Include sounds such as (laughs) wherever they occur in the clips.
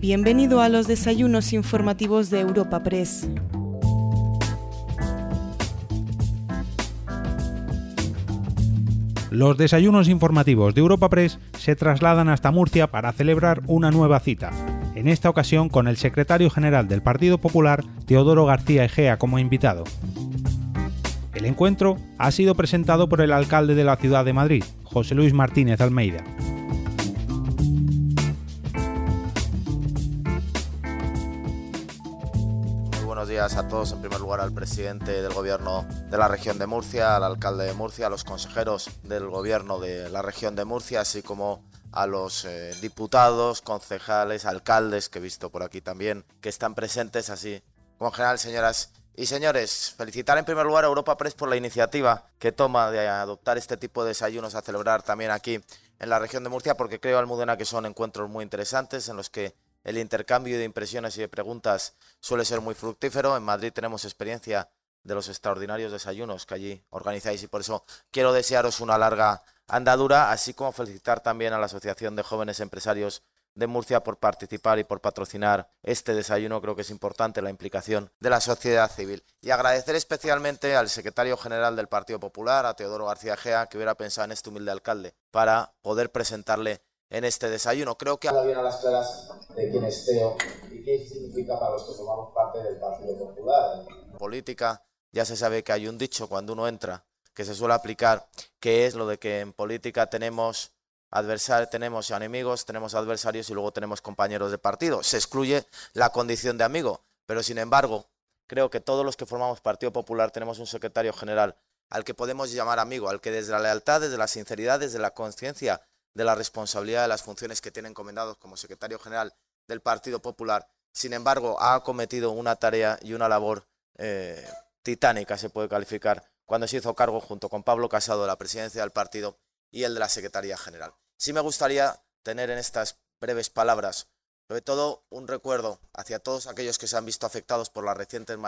Bienvenido a los desayunos informativos de Europa Press. Los desayunos informativos de Europa Press se trasladan hasta Murcia para celebrar una nueva cita, en esta ocasión con el secretario general del Partido Popular, Teodoro García Egea, como invitado. El encuentro ha sido presentado por el alcalde de la ciudad de Madrid, José Luis Martínez Almeida. A todos, en primer lugar al presidente del gobierno de la región de Murcia, al alcalde de Murcia, a los consejeros del gobierno de la región de Murcia, así como a los eh, diputados, concejales, alcaldes que he visto por aquí también, que están presentes, así como en general, señoras y señores. Felicitar en primer lugar a Europa Press por la iniciativa que toma de adoptar este tipo de desayunos a celebrar también aquí en la región de Murcia, porque creo, Almudena, que son encuentros muy interesantes en los que el intercambio de impresiones y de preguntas suele ser muy fructífero. En Madrid tenemos experiencia de los extraordinarios desayunos que allí organizáis y por eso quiero desearos una larga andadura, así como felicitar también a la Asociación de Jóvenes Empresarios de Murcia por participar y por patrocinar este desayuno. Creo que es importante la implicación de la sociedad civil. Y agradecer especialmente al secretario general del Partido Popular, a Teodoro García Gea, que hubiera pensado en este humilde alcalde para poder presentarle en este desayuno. Creo que... bien a las claras de quién es Teo y qué significa para los que formamos parte del Partido Popular. Política, ya se sabe que hay un dicho cuando uno entra que se suele aplicar, que es lo de que en política tenemos adversarios, tenemos enemigos, tenemos adversarios y luego tenemos compañeros de partido. Se excluye la condición de amigo, pero sin embargo, creo que todos los que formamos Partido Popular tenemos un secretario general al que podemos llamar amigo, al que desde la lealtad, desde la sinceridad, desde la conciencia de la responsabilidad de las funciones que tiene encomendados como secretario general del Partido Popular. Sin embargo, ha cometido una tarea y una labor eh, titánica, se puede calificar, cuando se hizo cargo junto con Pablo Casado de la presidencia del partido y el de la Secretaría General. Sí me gustaría tener en estas breves palabras, sobre todo un recuerdo hacia todos aquellos que se han visto afectados por las recientes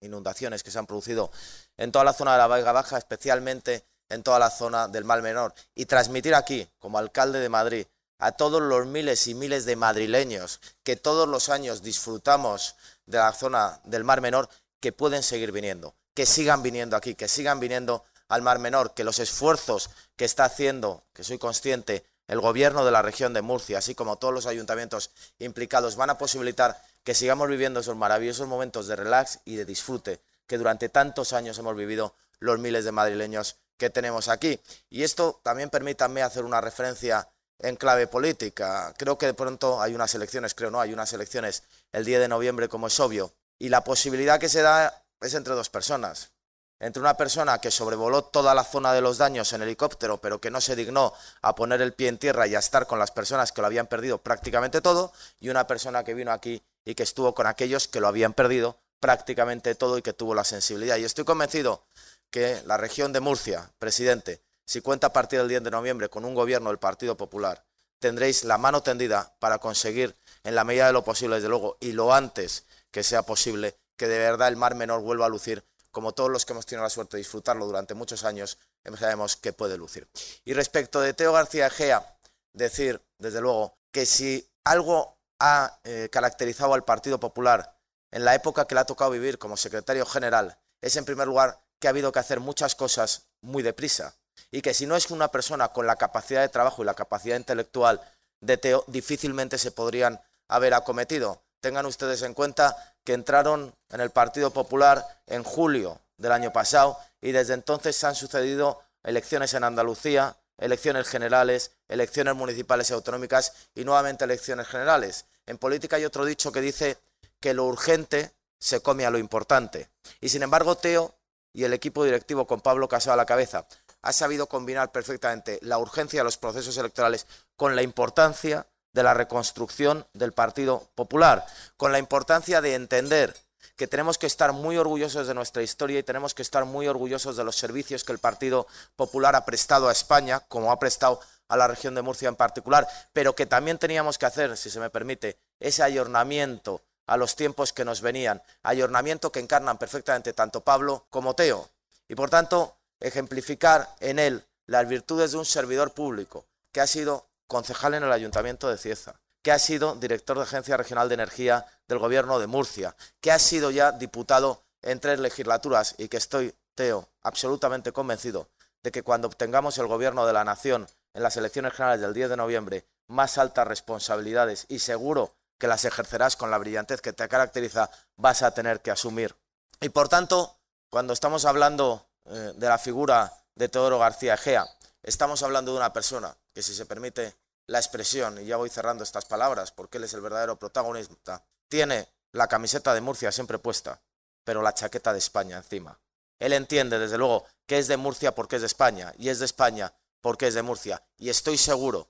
inundaciones que se han producido en toda la zona de la Vega Baja, especialmente en toda la zona del Mal Menor y transmitir aquí, como alcalde de Madrid, a todos los miles y miles de madrileños que todos los años disfrutamos de la zona del Mar Menor, que pueden seguir viniendo, que sigan viniendo aquí, que sigan viniendo al Mar Menor, que los esfuerzos que está haciendo, que soy consciente, el gobierno de la región de Murcia, así como todos los ayuntamientos implicados, van a posibilitar que sigamos viviendo esos maravillosos momentos de relax y de disfrute que durante tantos años hemos vivido los miles de madrileños que tenemos aquí. Y esto también permítanme hacer una referencia en clave política. Creo que de pronto hay unas elecciones, creo no, hay unas elecciones el 10 de noviembre, como es obvio, y la posibilidad que se da es entre dos personas. Entre una persona que sobrevoló toda la zona de los daños en helicóptero, pero que no se dignó a poner el pie en tierra y a estar con las personas que lo habían perdido prácticamente todo, y una persona que vino aquí y que estuvo con aquellos que lo habían perdido prácticamente todo y que tuvo la sensibilidad. Y estoy convencido que la región de Murcia, presidente, si cuenta a partir del 10 de noviembre con un gobierno del Partido Popular, tendréis la mano tendida para conseguir, en la medida de lo posible, desde luego, y lo antes que sea posible, que de verdad el Mar Menor vuelva a lucir como todos los que hemos tenido la suerte de disfrutarlo durante muchos años, sabemos que puede lucir. Y respecto de Teo García Egea, decir, desde luego, que si algo ha eh, caracterizado al Partido Popular en la época que le ha tocado vivir como secretario general, es en primer lugar que ha habido que hacer muchas cosas muy deprisa y que si no es una persona con la capacidad de trabajo y la capacidad intelectual de Teo, difícilmente se podrían haber acometido. Tengan ustedes en cuenta que entraron en el Partido Popular en julio del año pasado y desde entonces se han sucedido elecciones en Andalucía, elecciones generales, elecciones municipales y autonómicas y nuevamente elecciones generales. En política hay otro dicho que dice que lo urgente se come a lo importante. Y sin embargo, Teo y el equipo directivo con Pablo Casado a la cabeza ha sabido combinar perfectamente la urgencia de los procesos electorales con la importancia de la reconstrucción del Partido Popular, con la importancia de entender que tenemos que estar muy orgullosos de nuestra historia y tenemos que estar muy orgullosos de los servicios que el Partido Popular ha prestado a España, como ha prestado a la región de Murcia en particular, pero que también teníamos que hacer, si se me permite, ese ayornamiento a los tiempos que nos venían, ayornamiento que encarnan perfectamente tanto Pablo como Teo, y por tanto ejemplificar en él las virtudes de un servidor público que ha sido concejal en el Ayuntamiento de Cieza, que ha sido director de Agencia Regional de Energía del Gobierno de Murcia, que ha sido ya diputado en tres legislaturas y que estoy, Teo, absolutamente convencido de que cuando obtengamos el Gobierno de la Nación en las elecciones generales del 10 de noviembre más altas responsabilidades y seguro que las ejercerás con la brillantez que te caracteriza, vas a tener que asumir. Y por tanto, cuando estamos hablando eh, de la figura de Teodoro García Egea, estamos hablando de una persona que, si se permite la expresión, y ya voy cerrando estas palabras porque él es el verdadero protagonista, tiene la camiseta de Murcia siempre puesta, pero la chaqueta de España encima. Él entiende, desde luego, que es de Murcia porque es de España, y es de España porque es de Murcia. Y estoy seguro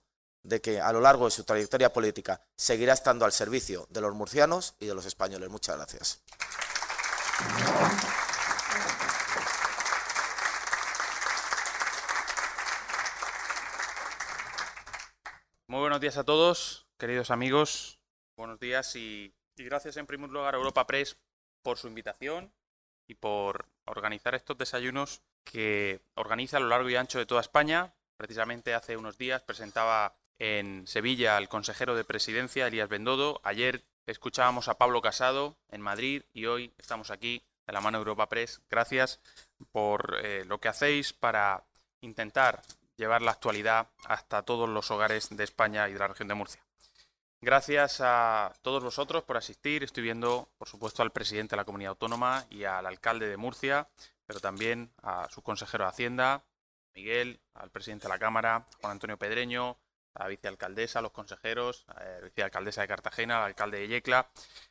de que a lo largo de su trayectoria política seguirá estando al servicio de los murcianos y de los españoles. Muchas gracias. Muy buenos días a todos, queridos amigos. Buenos días y, y, gracias en primer lugar a Europa Press por su invitación y por organizar estos desayunos que organiza a lo largo y ancho de toda España. Precisamente hace unos días presentaba en Sevilla al consejero de presidencia, Elías Bendodo. Ayer escuchábamos a Pablo Casado en Madrid y hoy estamos aquí de la mano Europa Press. Gracias por eh, lo que hacéis para intentar llevar la actualidad hasta todos los hogares de España y de la región de Murcia. Gracias a todos vosotros por asistir. Estoy viendo, por supuesto, al presidente de la comunidad autónoma y al alcalde de Murcia, pero también a su consejero de Hacienda, Miguel, al presidente de la Cámara, Juan Antonio Pedreño, la vicealcaldesa, los consejeros, la vicealcaldesa de Cartagena, al alcalde de Yecla,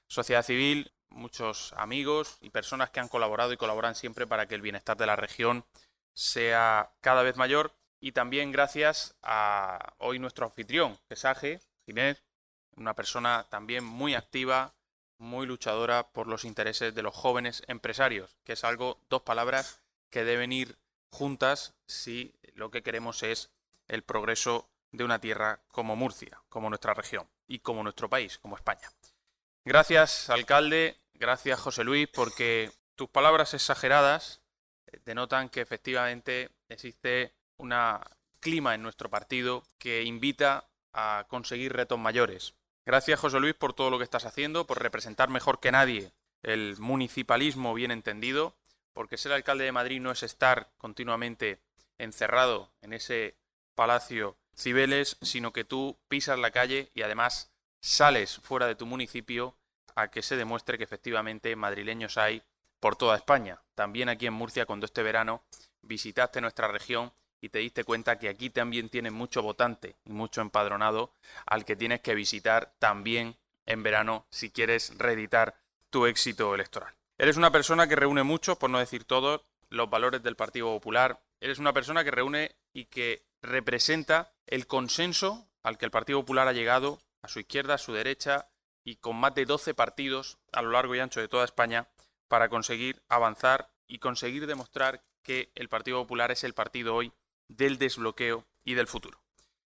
sociedad civil, muchos amigos y personas que han colaborado y colaboran siempre para que el bienestar de la región sea cada vez mayor. Y también gracias a hoy nuestro anfitrión, Pesaje, Ginés, una persona también muy activa, muy luchadora por los intereses de los jóvenes empresarios, que es algo, dos palabras que deben ir juntas si lo que queremos es el progreso de una tierra como Murcia, como nuestra región y como nuestro país, como España. Gracias, alcalde, gracias, José Luis, porque tus palabras exageradas eh, denotan que efectivamente existe un clima en nuestro partido que invita a conseguir retos mayores. Gracias, José Luis, por todo lo que estás haciendo, por representar mejor que nadie el municipalismo bien entendido, porque ser alcalde de Madrid no es estar continuamente encerrado en ese palacio Cibeles, sino que tú pisas la calle y además sales fuera de tu municipio a que se demuestre que efectivamente madrileños hay por toda España. También aquí en Murcia, cuando este verano visitaste nuestra región y te diste cuenta que aquí también tienes mucho votante y mucho empadronado al que tienes que visitar también en verano si quieres reeditar tu éxito electoral. Eres una persona que reúne muchos, por no decir todos, los valores del Partido Popular. Eres una persona que reúne y que representa el consenso al que el Partido Popular ha llegado a su izquierda, a su derecha y con más de 12 partidos a lo largo y ancho de toda España para conseguir avanzar y conseguir demostrar que el Partido Popular es el partido hoy del desbloqueo y del futuro.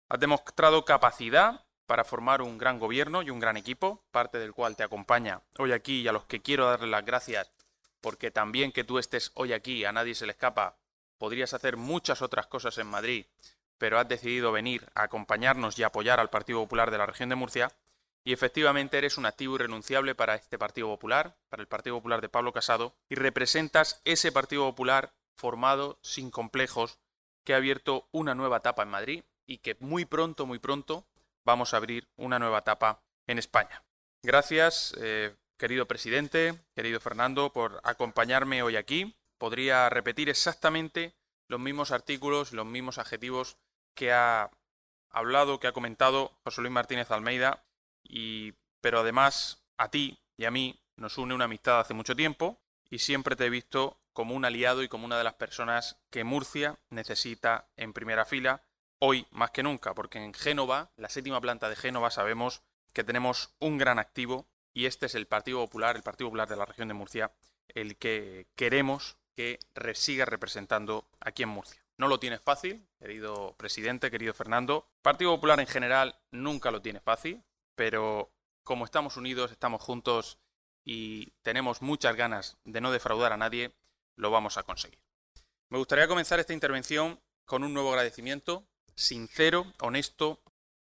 Has demostrado capacidad para formar un gran gobierno y un gran equipo, parte del cual te acompaña hoy aquí y a los que quiero darle las gracias porque también que tú estés hoy aquí a nadie se le escapa, podrías hacer muchas otras cosas en Madrid pero has decidido venir a acompañarnos y apoyar al Partido Popular de la región de Murcia, y efectivamente eres un activo irrenunciable para este Partido Popular, para el Partido Popular de Pablo Casado, y representas ese Partido Popular formado sin complejos, que ha abierto una nueva etapa en Madrid y que muy pronto, muy pronto vamos a abrir una nueva etapa en España. Gracias, eh, querido presidente, querido Fernando, por acompañarme hoy aquí. Podría repetir exactamente los mismos artículos, los mismos adjetivos que ha hablado, que ha comentado José Luis Martínez Almeida, y, pero además a ti y a mí nos une una amistad hace mucho tiempo y siempre te he visto como un aliado y como una de las personas que Murcia necesita en primera fila, hoy más que nunca, porque en Génova, la séptima planta de Génova, sabemos que tenemos un gran activo y este es el Partido Popular, el Partido Popular de la región de Murcia, el que queremos que siga representando aquí en Murcia. No lo tienes fácil, querido presidente, querido Fernando. Partido Popular en general nunca lo tiene fácil, pero como estamos unidos, estamos juntos y tenemos muchas ganas de no defraudar a nadie, lo vamos a conseguir. Me gustaría comenzar esta intervención con un nuevo agradecimiento, sincero, honesto,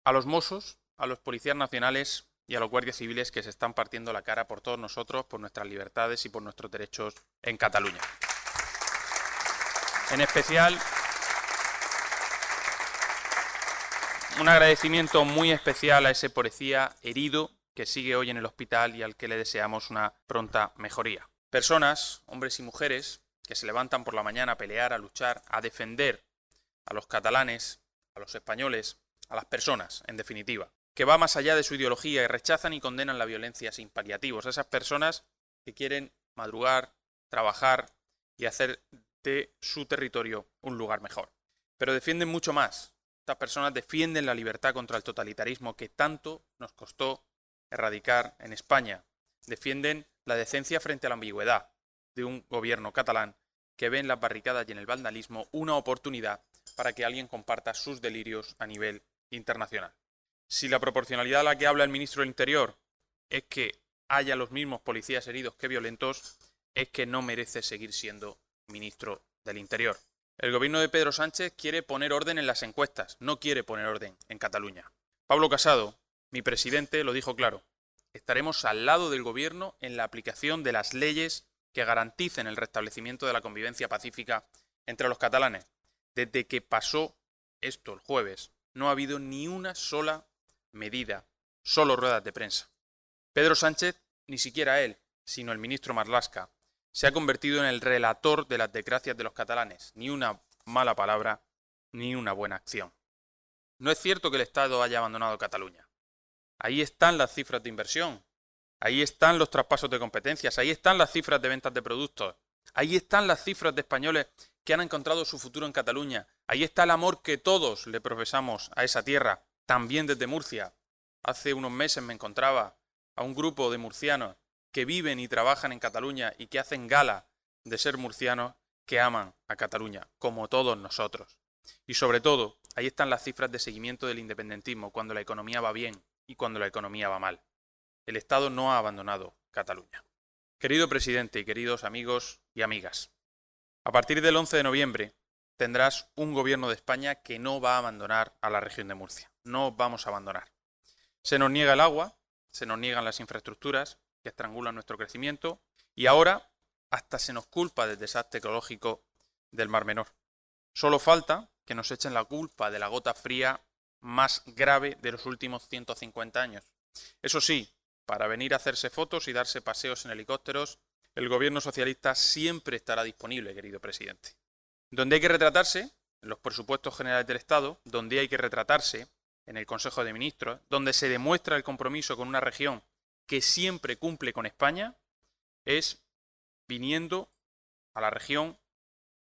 a los mozos a los policías nacionales y a los guardias civiles que se están partiendo la cara por todos nosotros, por nuestras libertades y por nuestros derechos en Cataluña. En especial, un agradecimiento muy especial a ese policía herido que sigue hoy en el hospital y al que le deseamos una pronta mejoría. Personas, hombres y mujeres, que se levantan por la mañana a pelear, a luchar, a defender a los catalanes, a los españoles, a las personas, en definitiva, que va más allá de su ideología y rechazan y condenan la violencia sin paliativos. Esas personas que quieren madrugar, trabajar y hacer de su territorio un lugar mejor. Pero defienden mucho más. Estas personas defienden la libertad contra el totalitarismo que tanto nos costó erradicar en España. Defienden la decencia frente a la ambigüedad de un gobierno catalán que ve en las barricadas y en el vandalismo una oportunidad para que alguien comparta sus delirios a nivel internacional. Si la proporcionalidad a la que habla el ministro del Interior es que haya los mismos policías heridos que violentos, es que no merece seguir siendo ministro del Interior. El gobierno de Pedro Sánchez quiere poner orden en las encuestas, no quiere poner orden en Cataluña. Pablo Casado, mi presidente, lo dijo claro. Estaremos al lado del gobierno en la aplicación de las leyes que garanticen el restablecimiento de la convivencia pacífica entre los catalanes. Desde que pasó esto el jueves, no ha habido ni una sola medida, solo ruedas de prensa. Pedro Sánchez, ni siquiera él, sino el ministro Marlasca, se ha convertido en el relator de las desgracias de los catalanes. Ni una mala palabra, ni una buena acción. No es cierto que el Estado haya abandonado Cataluña. Ahí están las cifras de inversión, ahí están los traspasos de competencias, ahí están las cifras de ventas de productos, ahí están las cifras de españoles que han encontrado su futuro en Cataluña, ahí está el amor que todos le profesamos a esa tierra, también desde Murcia. Hace unos meses me encontraba a un grupo de murcianos que viven y trabajan en Cataluña y que hacen gala de ser murcianos que aman a Cataluña, como todos nosotros. Y sobre todo, ahí están las cifras de seguimiento del independentismo, cuando la economía va bien, y cuando la economía va mal. El Estado no ha abandonado Cataluña. Querido presidente y queridos amigos y amigas, a partir del 11 de noviembre tendrás un gobierno de España que no va a abandonar a la región de Murcia. No vamos a abandonar. Se nos niega el agua, se nos niegan las infraestructuras que estrangulan nuestro crecimiento y ahora hasta se nos culpa del desastre ecológico del Mar Menor. Solo falta que nos echen la culpa de la gota fría más grave de los últimos 150 años. Eso sí, para venir a hacerse fotos y darse paseos en helicópteros, el gobierno socialista siempre estará disponible, querido presidente. Donde hay que retratarse, en los presupuestos generales del Estado, donde hay que retratarse, en el Consejo de Ministros, donde se demuestra el compromiso con una región que siempre cumple con España, es viniendo a la región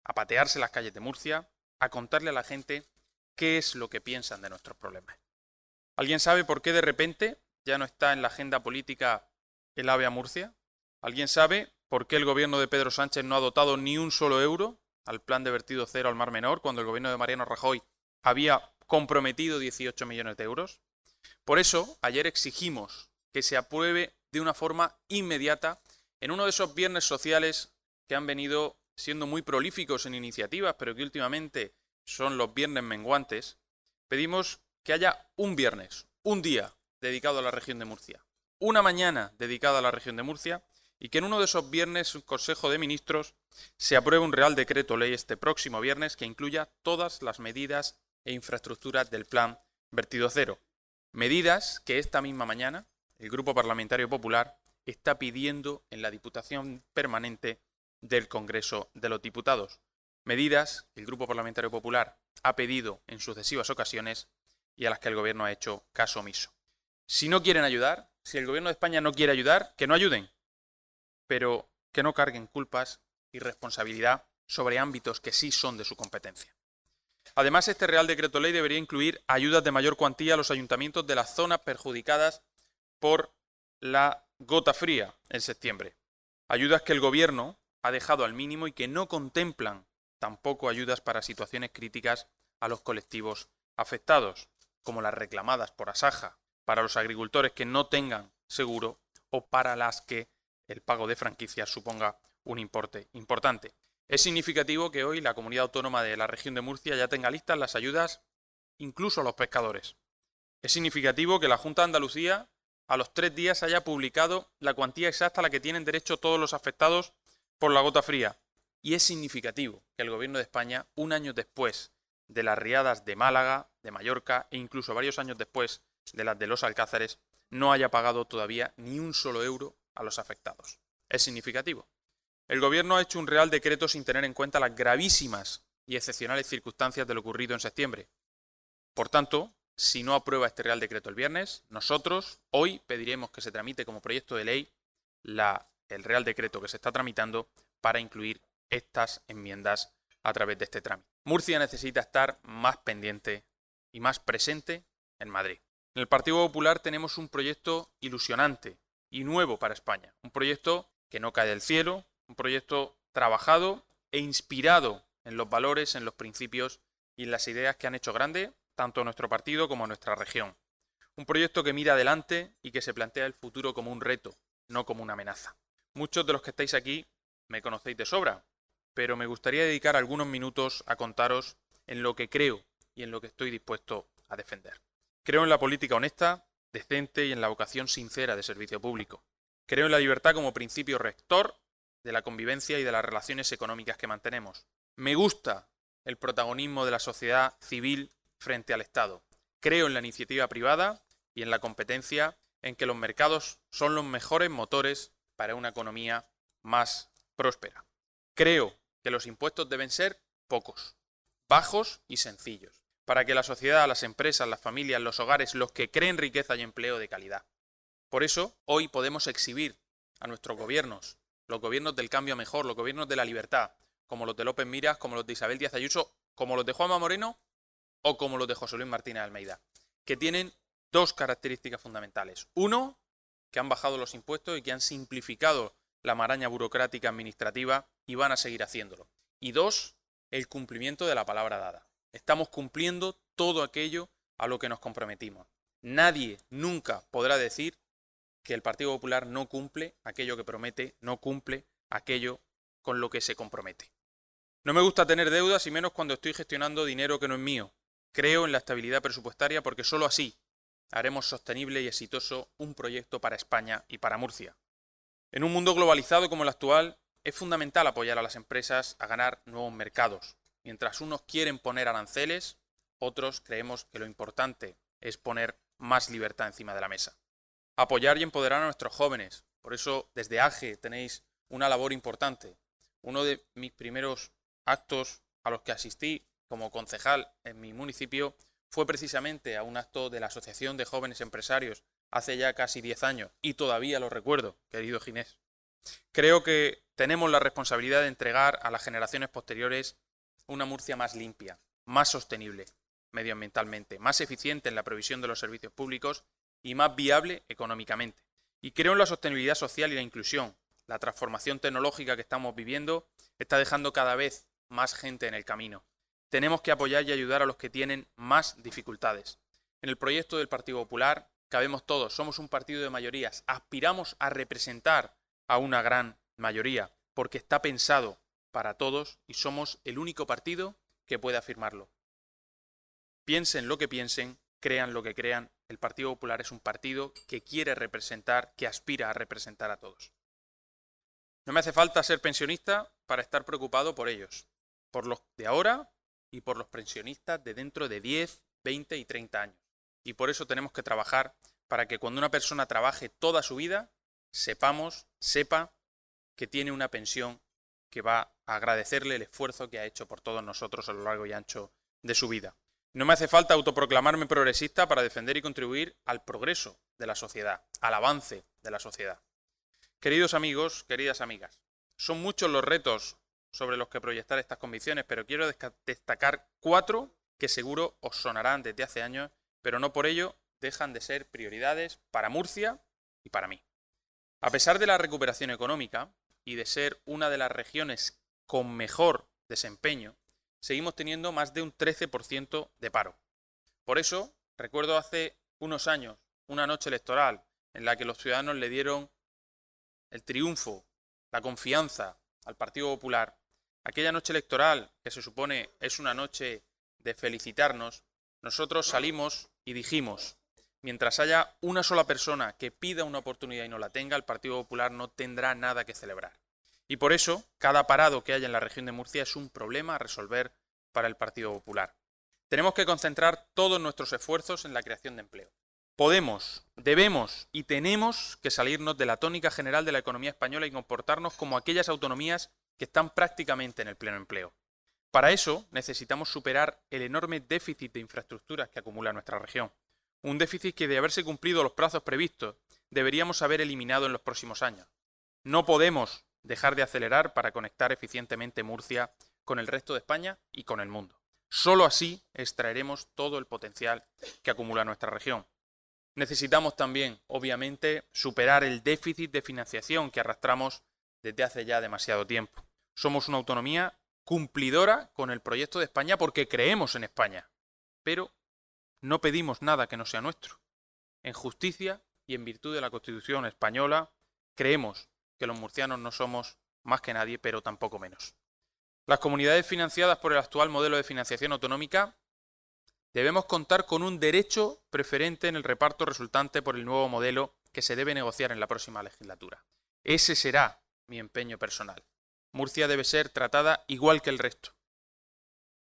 a patearse las calles de Murcia, a contarle a la gente qué es lo que piensan de nuestros problemas. ¿Alguien sabe por qué de repente ya no está en la agenda política el AVE a Murcia? ¿Alguien sabe por qué el gobierno de Pedro Sánchez no ha dotado ni un solo euro al plan de vertido cero al Mar Menor cuando el gobierno de Mariano Rajoy había comprometido 18 millones de euros? Por eso, ayer exigimos que se apruebe de una forma inmediata en uno de esos viernes sociales que han venido siendo muy prolíficos en iniciativas, pero que últimamente son los viernes menguantes, pedimos que haya un viernes, un día dedicado a la región de Murcia, una mañana dedicada a la región de Murcia y que en uno de esos viernes un Consejo de Ministros se apruebe un Real Decreto Ley este próximo viernes que incluya todas las medidas e infraestructuras del Plan Vertido Cero. Medidas que esta misma mañana el Grupo Parlamentario Popular está pidiendo en la Diputación Permanente del Congreso de los Diputados medidas que el Grupo Parlamentario Popular ha pedido en sucesivas ocasiones y a las que el Gobierno ha hecho caso omiso. Si no quieren ayudar, si el Gobierno de España no quiere ayudar, que no ayuden, pero que no carguen culpas y responsabilidad sobre ámbitos que sí son de su competencia. Además, este Real Decreto Ley debería incluir ayudas de mayor cuantía a los ayuntamientos de las zonas perjudicadas por la gota fría en septiembre. Ayudas que el Gobierno ha dejado al mínimo y que no contemplan tampoco ayudas para situaciones críticas a los colectivos afectados, como las reclamadas por Asaja, para los agricultores que no tengan seguro o para las que el pago de franquicias suponga un importe importante. Es significativo que hoy la comunidad autónoma de la región de Murcia ya tenga listas las ayudas incluso a los pescadores. Es significativo que la Junta de Andalucía a los tres días haya publicado la cuantía exacta a la que tienen derecho todos los afectados por la gota fría. Y es significativo que el Gobierno de España, un año después de las riadas de Málaga, de Mallorca e incluso varios años después de las de los Alcázares, no haya pagado todavía ni un solo euro a los afectados. Es significativo. El Gobierno ha hecho un real decreto sin tener en cuenta las gravísimas y excepcionales circunstancias de lo ocurrido en septiembre. Por tanto, si no aprueba este Real Decreto el viernes, nosotros hoy pediremos que se tramite como proyecto de ley el Real Decreto que se está tramitando para incluir estas enmiendas a través de este trámite. Murcia necesita estar más pendiente y más presente en Madrid. En el Partido Popular tenemos un proyecto ilusionante y nuevo para España. Un proyecto que no cae del cielo, un proyecto trabajado e inspirado en los valores, en los principios y en las ideas que han hecho grande tanto a nuestro partido como a nuestra región. Un proyecto que mira adelante y que se plantea el futuro como un reto, no como una amenaza. Muchos de los que estáis aquí me conocéis de sobra, pero me gustaría dedicar algunos minutos a contaros en lo que creo y en lo que estoy dispuesto a defender. Creo en la política honesta, decente y en la vocación sincera de servicio público. Creo en la libertad como principio rector de la convivencia y de las relaciones económicas que mantenemos. Me gusta el protagonismo de la sociedad civil frente al Estado. Creo en la iniciativa privada y en la competencia, en que los mercados son los mejores motores para una economía más próspera. Creo que los impuestos deben ser pocos, bajos y sencillos, para que la sociedad, las empresas, las familias, los hogares, los que creen riqueza y empleo de calidad. Por eso, hoy podemos exhibir a nuestros gobiernos, los gobiernos del cambio mejor, los gobiernos de la libertad, como los de López Miras, como los de Isabel Díaz Ayuso, como los de Juanma Moreno o como los de José Luis Martínez Almeida, que tienen dos características fundamentales. Uno, que han bajado los impuestos y que han simplificado la maraña burocrática administrativa y van a seguir haciéndolo. Y dos, el cumplimiento de la palabra dada. Estamos cumpliendo todo aquello a lo que nos comprometimos. Nadie nunca podrá decir que el Partido Popular no cumple aquello que promete, no cumple aquello con lo que se compromete. No me gusta tener deudas y menos cuando estoy gestionando dinero que no es mío, Creo en la estabilidad presupuestaria porque sólo así haremos sostenible y exitoso un proyecto para España y para Murcia. En un mundo globalizado como el actual, es fundamental apoyar a las empresas a ganar nuevos mercados. Mientras unos quieren poner aranceles, otros creemos que lo importante es poner más libertad encima de la mesa. Apoyar y empoderar a nuestros jóvenes. Por eso, desde AGE tenéis una labor importante. Uno de mis primeros actos a los que asistí como concejal en mi municipio fue precisamente a un acto de la Asociación de Jóvenes Empresarios hace ya casi 10 años y todavía lo recuerdo, querido Ginés. Creo que tenemos la responsabilidad de entregar a las generaciones posteriores una Murcia más limpia, más sostenible medioambientalmente, más eficiente en la provisión de los servicios públicos y más viable económicamente. Y creo en la sostenibilidad social y la inclusión. La transformación tecnológica que estamos viviendo está dejando cada vez más gente en el camino tenemos que apoyar y ayudar a los que tienen más dificultades. En el proyecto del Partido Popular cabemos todos, somos un partido de mayorías, aspiramos a representar a una gran mayoría, porque está pensado para todos y somos el único partido que puede afirmarlo. Piensen lo que piensen, crean lo que crean, el Partido Popular es un partido que quiere representar, que aspira a representar a todos. No me hace falta ser pensionista para estar preocupado por ellos, por los de ahora y por los pensionistas de dentro de 10, 20 y 30 años. Y por eso tenemos que trabajar para que cuando una persona trabaje toda su vida, sepamos, sepa que tiene una pensión que va a agradecerle el esfuerzo que ha hecho por todos nosotros a lo largo y ancho de su vida. No me hace falta autoproclamarme progresista para defender y contribuir al progreso de la sociedad, al avance de la sociedad. Queridos amigos, queridas amigas, son muchos los retos sobre los que proyectar estas convicciones, pero quiero destacar cuatro que seguro os sonarán desde hace años, pero no por ello dejan de ser prioridades para Murcia y para mí. A pesar de la recuperación económica y de ser una de las regiones con mejor desempeño, seguimos teniendo más de un 13% de paro. Por eso, recuerdo hace unos años una noche electoral en la que los ciudadanos le dieron el triunfo, la confianza al Partido Popular Aquella noche electoral, que se supone es una noche de felicitarnos, nosotros salimos y dijimos, mientras haya una sola persona que pida una oportunidad y no la tenga, el Partido Popular no tendrá nada que celebrar. Y por eso, cada parado que haya en la región de Murcia es un problema a resolver para el Partido Popular. Tenemos que concentrar todos nuestros esfuerzos en la creación de empleo. Podemos, debemos y tenemos que salirnos de la tónica general de la economía española y comportarnos como aquellas autonomías que están prácticamente en el pleno empleo. Para eso necesitamos superar el enorme déficit de infraestructuras que acumula nuestra región. Un déficit que de haberse cumplido los plazos previstos deberíamos haber eliminado en los próximos años. No podemos dejar de acelerar para conectar eficientemente Murcia con el resto de España y con el mundo. Solo así extraeremos todo el potencial que acumula nuestra región. Necesitamos también, obviamente, superar el déficit de financiación que arrastramos desde hace ya demasiado tiempo. Somos una autonomía cumplidora con el proyecto de España porque creemos en España, pero no pedimos nada que no sea nuestro. En justicia y en virtud de la Constitución española, creemos que los murcianos no somos más que nadie, pero tampoco menos. Las comunidades financiadas por el actual modelo de financiación autonómica debemos contar con un derecho preferente en el reparto resultante por el nuevo modelo que se debe negociar en la próxima legislatura. Ese será mi empeño personal. Murcia debe ser tratada igual que el resto.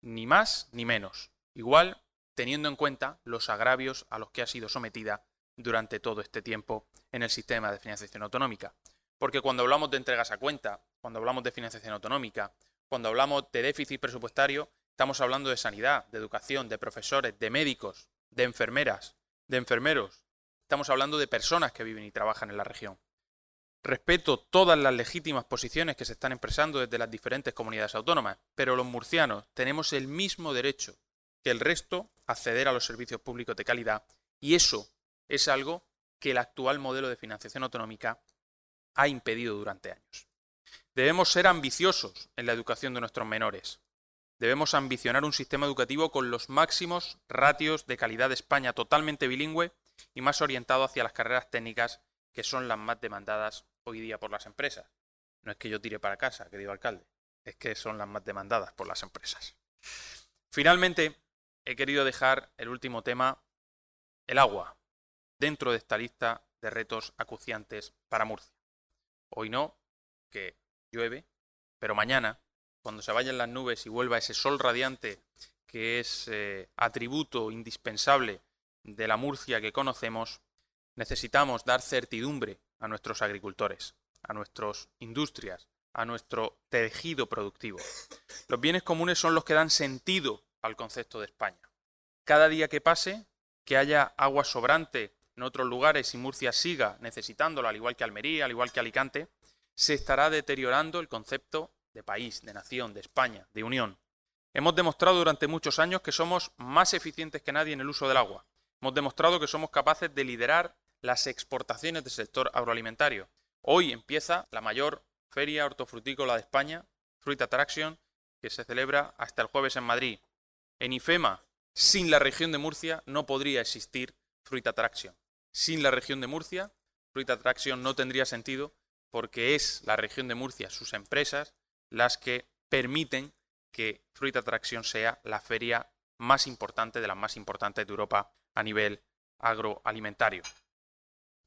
Ni más ni menos. Igual teniendo en cuenta los agravios a los que ha sido sometida durante todo este tiempo en el sistema de financiación autonómica. Porque cuando hablamos de entregas a cuenta, cuando hablamos de financiación autonómica, cuando hablamos de déficit presupuestario, estamos hablando de sanidad, de educación, de profesores, de médicos, de enfermeras, de enfermeros. Estamos hablando de personas que viven y trabajan en la región. Respeto todas las legítimas posiciones que se están expresando desde las diferentes comunidades autónomas, pero los murcianos tenemos el mismo derecho que el resto a acceder a los servicios públicos de calidad y eso es algo que el actual modelo de financiación autonómica ha impedido durante años. Debemos ser ambiciosos en la educación de nuestros menores. Debemos ambicionar un sistema educativo con los máximos ratios de calidad de España totalmente bilingüe y más orientado hacia las carreras técnicas que son las más demandadas hoy día por las empresas. No es que yo tire para casa, querido alcalde, es que son las más demandadas por las empresas. Finalmente, he querido dejar el último tema, el agua, dentro de esta lista de retos acuciantes para Murcia. Hoy no, que llueve, pero mañana, cuando se vayan las nubes y vuelva ese sol radiante que es eh, atributo indispensable de la Murcia que conocemos, necesitamos dar certidumbre a nuestros agricultores, a nuestras industrias, a nuestro tejido productivo. Los bienes comunes son los que dan sentido al concepto de España. Cada día que pase, que haya agua sobrante en otros lugares y Murcia siga necesitándolo, al igual que Almería, al igual que Alicante, se estará deteriorando el concepto de país, de nación, de España, de unión. Hemos demostrado durante muchos años que somos más eficientes que nadie en el uso del agua. Hemos demostrado que somos capaces de liderar las exportaciones del sector agroalimentario. Hoy empieza la mayor feria hortofrutícola de España, Fruit Attraction, que se celebra hasta el jueves en Madrid. En IFEMA, sin la región de Murcia, no podría existir Fruit Attraction. Sin la región de Murcia, Fruit Attraction no tendría sentido porque es la región de Murcia, sus empresas, las que permiten que Fruit Attraction sea la feria más importante de las más importantes de Europa a nivel agroalimentario.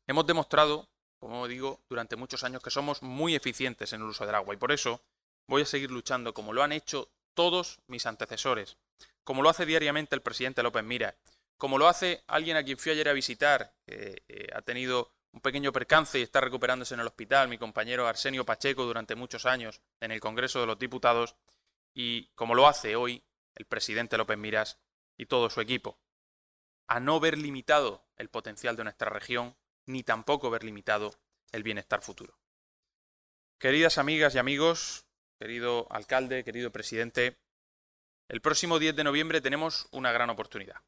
Hemos demostrado, como digo, durante muchos años que somos muy eficientes en el uso del agua y por eso voy a seguir luchando como lo han hecho todos mis antecesores, como lo hace diariamente el presidente López Mira, como lo hace alguien a quien fui ayer a visitar, que eh, ha tenido un pequeño percance y está recuperándose en el hospital, mi compañero Arsenio Pacheco durante muchos años en el Congreso de los Diputados, y como lo hace hoy el presidente López Miras y todo su equipo, a no ver limitado el potencial de nuestra región, ni tampoco ver limitado el bienestar futuro. Queridas amigas y amigos, querido alcalde, querido presidente, el próximo 10 de noviembre tenemos una gran oportunidad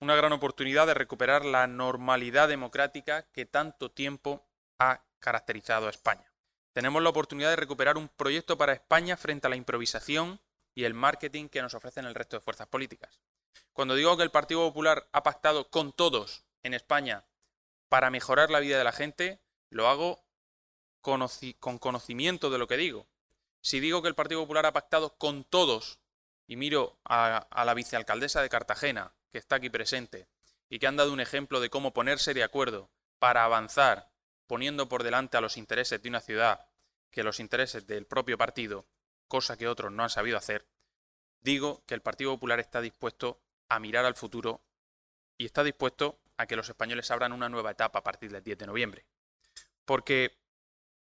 una gran oportunidad de recuperar la normalidad democrática que tanto tiempo ha caracterizado a España. Tenemos la oportunidad de recuperar un proyecto para España frente a la improvisación y el marketing que nos ofrecen el resto de fuerzas políticas. Cuando digo que el Partido Popular ha pactado con todos en España para mejorar la vida de la gente, lo hago con conocimiento de lo que digo. Si digo que el Partido Popular ha pactado con todos, y miro a, a la vicealcaldesa de Cartagena, que está aquí presente, y que han dado un ejemplo de cómo ponerse de acuerdo para avanzar, poniendo por delante a los intereses de una ciudad que los intereses del propio partido, cosa que otros no han sabido hacer, digo que el Partido Popular está dispuesto a mirar al futuro y está dispuesto a que los españoles abran una nueva etapa a partir del 10 de noviembre. Porque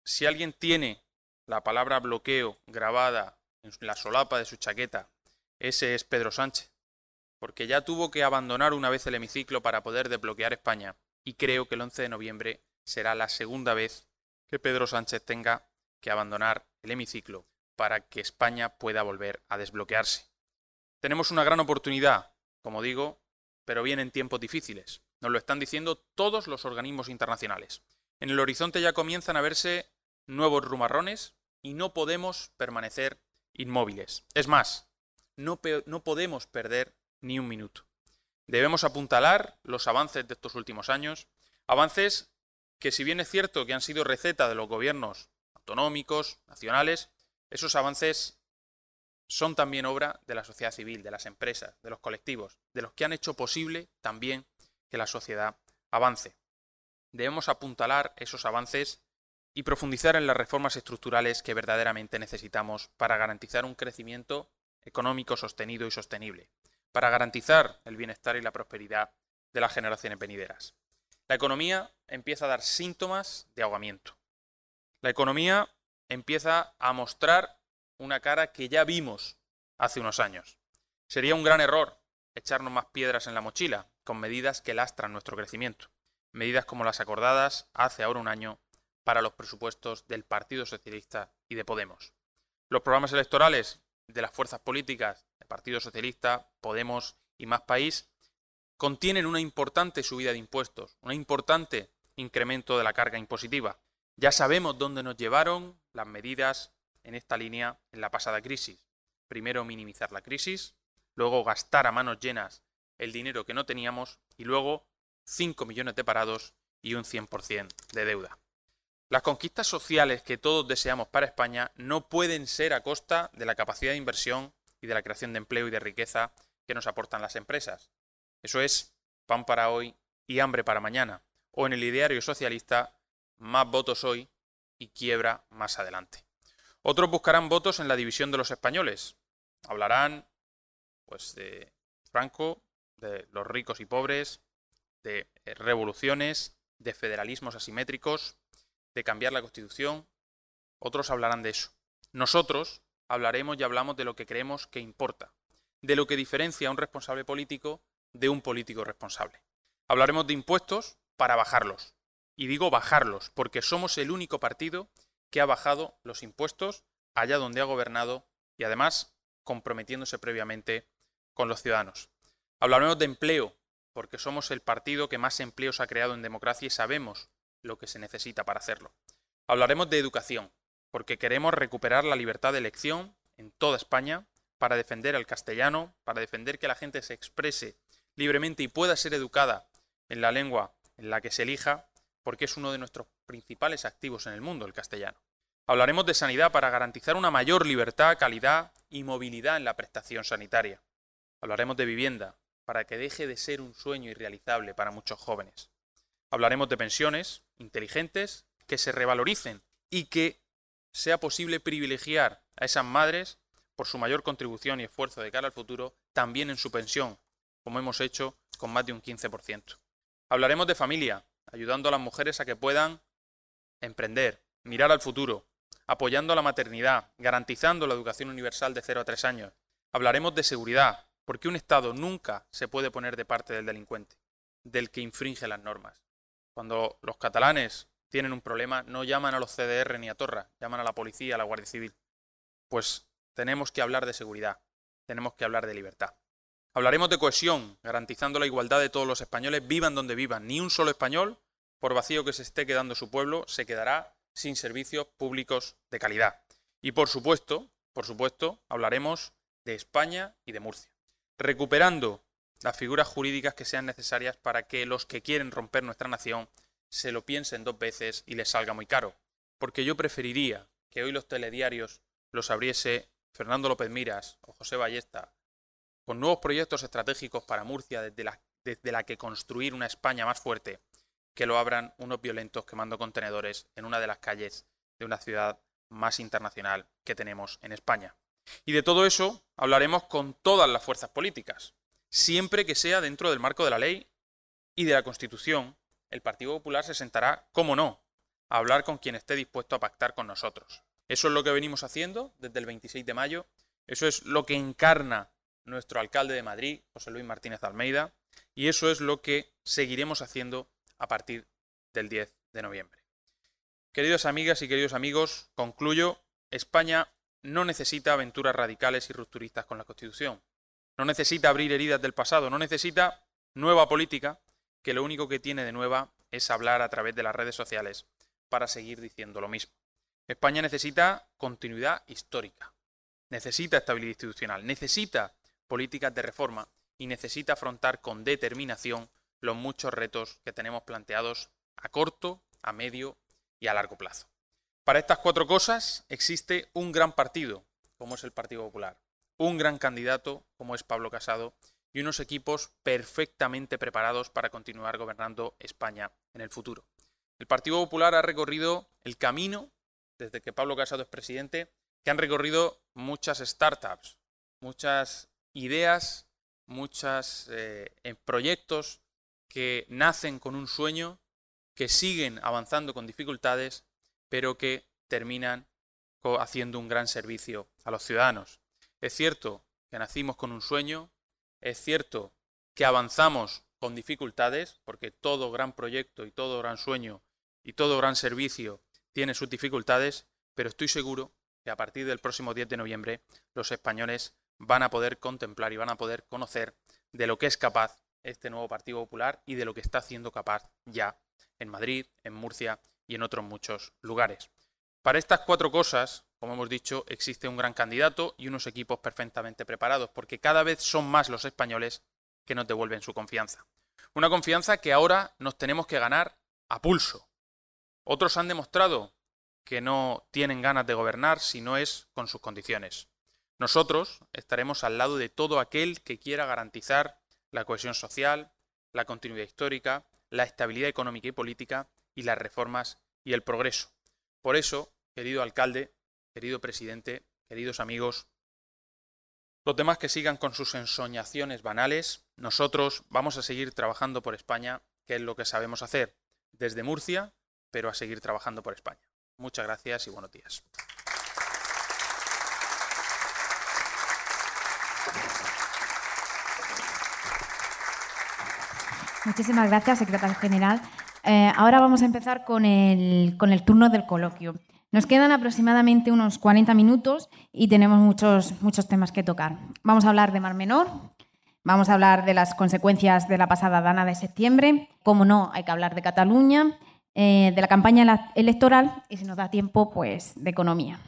si alguien tiene la palabra bloqueo grabada en la solapa de su chaqueta, ese es Pedro Sánchez, porque ya tuvo que abandonar una vez el hemiciclo para poder desbloquear España, y creo que el 11 de noviembre será la segunda vez que Pedro Sánchez tenga que abandonar el hemiciclo para que España pueda volver a desbloquearse. Tenemos una gran oportunidad, como digo, pero vienen tiempos difíciles. Nos lo están diciendo todos los organismos internacionales. En el horizonte ya comienzan a verse nuevos rumarrones y no podemos permanecer inmóviles. Es más, no, no podemos perder ni un minuto. Debemos apuntalar los avances de estos últimos años, avances que si bien es cierto que han sido receta de los gobiernos autonómicos, nacionales, esos avances son también obra de la sociedad civil, de las empresas, de los colectivos, de los que han hecho posible también que la sociedad avance. Debemos apuntalar esos avances y profundizar en las reformas estructurales que verdaderamente necesitamos para garantizar un crecimiento económico sostenido y sostenible, para garantizar el bienestar y la prosperidad de las generaciones venideras. La economía empieza a dar síntomas de ahogamiento. La economía empieza a mostrar una cara que ya vimos hace unos años. Sería un gran error echarnos más piedras en la mochila con medidas que lastran nuestro crecimiento. Medidas como las acordadas hace ahora un año para los presupuestos del Partido Socialista y de Podemos. Los programas electorales de las fuerzas políticas del Partido Socialista, Podemos y Más País contienen una importante subida de impuestos, un importante incremento de la carga impositiva. Ya sabemos dónde nos llevaron las medidas en esta línea en la pasada crisis. Primero minimizar la crisis, luego gastar a manos llenas el dinero que no teníamos y luego 5 millones de parados y un 100% de deuda. Las conquistas sociales que todos deseamos para España no pueden ser a costa de la capacidad de inversión y de la creación de empleo y de riqueza que nos aportan las empresas. Eso es pan para hoy y hambre para mañana. O en el ideario socialista, más votos hoy y quiebra más adelante. Otros buscarán votos en la división de los españoles. Hablarán pues de Franco, de los ricos y pobres, de revoluciones, de federalismos asimétricos, de cambiar la Constitución, otros hablarán de eso. Nosotros hablaremos y hablamos de lo que creemos que importa, de lo que diferencia a un responsable político de un político responsable. Hablaremos de impuestos para bajarlos. Y digo bajarlos porque somos el único partido que ha bajado los impuestos allá donde ha gobernado y además comprometiéndose previamente con los ciudadanos. Hablaremos de empleo porque somos el partido que más empleos ha creado en democracia y sabemos lo que se necesita para hacerlo. Hablaremos de educación, porque queremos recuperar la libertad de elección en toda España para defender el castellano, para defender que la gente se exprese libremente y pueda ser educada en la lengua en la que se elija, porque es uno de nuestros principales activos en el mundo, el castellano. Hablaremos de sanidad para garantizar una mayor libertad, calidad y movilidad en la prestación sanitaria. Hablaremos de vivienda para que deje de ser un sueño irrealizable para muchos jóvenes. Hablaremos de pensiones inteligentes que se revaloricen y que sea posible privilegiar a esas madres por su mayor contribución y esfuerzo de cara al futuro también en su pensión, como hemos hecho con más de un 15%. Hablaremos de familia, ayudando a las mujeres a que puedan emprender, mirar al futuro, apoyando a la maternidad, garantizando la educación universal de 0 a 3 años. Hablaremos de seguridad, porque un Estado nunca se puede poner de parte del delincuente, del que infringe las normas. Cuando los catalanes tienen un problema, no llaman a los CDR ni a Torra, llaman a la policía, a la Guardia Civil. Pues tenemos que hablar de seguridad, tenemos que hablar de libertad. Hablaremos de cohesión, garantizando la igualdad de todos los españoles, vivan donde vivan. Ni un solo español, por vacío que se esté quedando su pueblo, se quedará sin servicios públicos de calidad. Y por supuesto, por supuesto, hablaremos de España y de Murcia. Recuperando las figuras jurídicas que sean necesarias para que los que quieren romper nuestra nación se lo piensen dos veces y les salga muy caro. Porque yo preferiría que hoy los telediarios los abriese Fernando López Miras o José Ballesta con nuevos proyectos estratégicos para Murcia desde la desde la que construir una España más fuerte, que lo abran unos violentos quemando contenedores en una de las calles de una ciudad más internacional que tenemos en España. Y de todo eso hablaremos con todas las fuerzas políticas, siempre que sea dentro del marco de la ley y de la Constitución. El Partido Popular se sentará, como no, a hablar con quien esté dispuesto a pactar con nosotros. Eso es lo que venimos haciendo desde el 26 de mayo, eso es lo que encarna nuestro alcalde de Madrid, José Luis Martínez Almeida, y eso es lo que seguiremos haciendo a partir del 10 de noviembre. Queridas amigas y queridos amigos, concluyo, España no necesita aventuras radicales y rupturistas con la Constitución. No necesita abrir heridas del pasado, no necesita nueva política, que lo único que tiene de nueva es hablar a través de las redes sociales para seguir diciendo lo mismo. España necesita continuidad histórica, necesita estabilidad institucional, necesita políticas de reforma y necesita afrontar con determinación los muchos retos que tenemos planteados a corto, a medio y a largo plazo. Para estas cuatro cosas existe un gran partido, como es el Partido Popular, un gran candidato, como es Pablo Casado, y unos equipos perfectamente preparados para continuar gobernando España en el futuro. El Partido Popular ha recorrido el camino, desde que Pablo Casado es presidente, que han recorrido muchas startups, muchas ideas, muchos eh, proyectos que nacen con un sueño, que siguen avanzando con dificultades pero que terminan haciendo un gran servicio a los ciudadanos. Es cierto que nacimos con un sueño, es cierto que avanzamos con dificultades, porque todo gran proyecto y todo gran sueño y todo gran servicio tiene sus dificultades, pero estoy seguro que a partir del próximo 10 de noviembre los españoles van a poder contemplar y van a poder conocer de lo que es capaz este nuevo Partido Popular y de lo que está siendo capaz ya en Madrid, en Murcia y en otros muchos lugares. Para estas cuatro cosas, como hemos dicho, existe un gran candidato y unos equipos perfectamente preparados, porque cada vez son más los españoles que nos devuelven su confianza. Una confianza que ahora nos tenemos que ganar a pulso. Otros han demostrado que no tienen ganas de gobernar si no es con sus condiciones. Nosotros estaremos al lado de todo aquel que quiera garantizar la cohesión social, la continuidad histórica, la estabilidad económica y política y las reformas y el progreso. Por eso, querido alcalde, querido presidente, queridos amigos, los demás que sigan con sus ensoñaciones banales, nosotros vamos a seguir trabajando por España, que es lo que sabemos hacer desde Murcia, pero a seguir trabajando por España. Muchas gracias y buenos días. Muchísimas gracias, secretario general. Eh, ahora vamos a empezar con el, turno del coloquio. Nos quedan aproximadamente unos 40 minutos y tenemos muchos, temas que tocar. Vamos a hablar de Mar Menor, vamos a hablar de las consecuencias de la pasada dana de septiembre, como no, hay que hablar de Cataluña, eh, de la campaña electoral y, si nos da tiempo, pues de economía.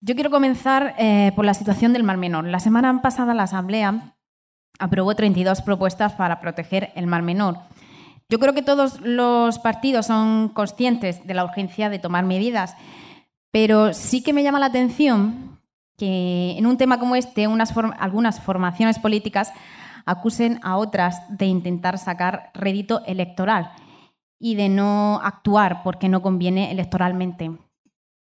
Yo quiero comenzar eh, por la situación del Mar Menor. La semana pasada la Asamblea aprobó 32 propuestas para proteger el Mar Menor yo creo que todos los partidos son conscientes de la urgencia de tomar medidas, pero sí que me llama la atención que en un tema como este algunas formaciones políticas acusen a otras de intentar sacar rédito electoral y de no actuar porque no conviene electoralmente.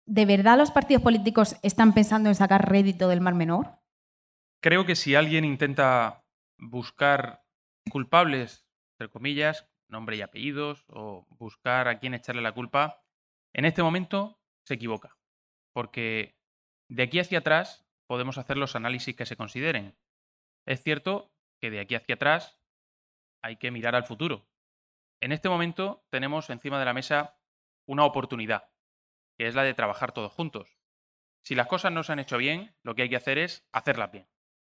¿De verdad los partidos políticos están pensando en sacar rédito del Mar Menor? Creo que si alguien intenta buscar culpables, entre comillas, nombre y apellidos o buscar a quién echarle la culpa, en este momento se equivoca. Porque de aquí hacia atrás podemos hacer los análisis que se consideren. Es cierto que de aquí hacia atrás hay que mirar al futuro. En este momento tenemos encima de la mesa una oportunidad, que es la de trabajar todos juntos. Si las cosas no se han hecho bien, lo que hay que hacer es hacerlas bien.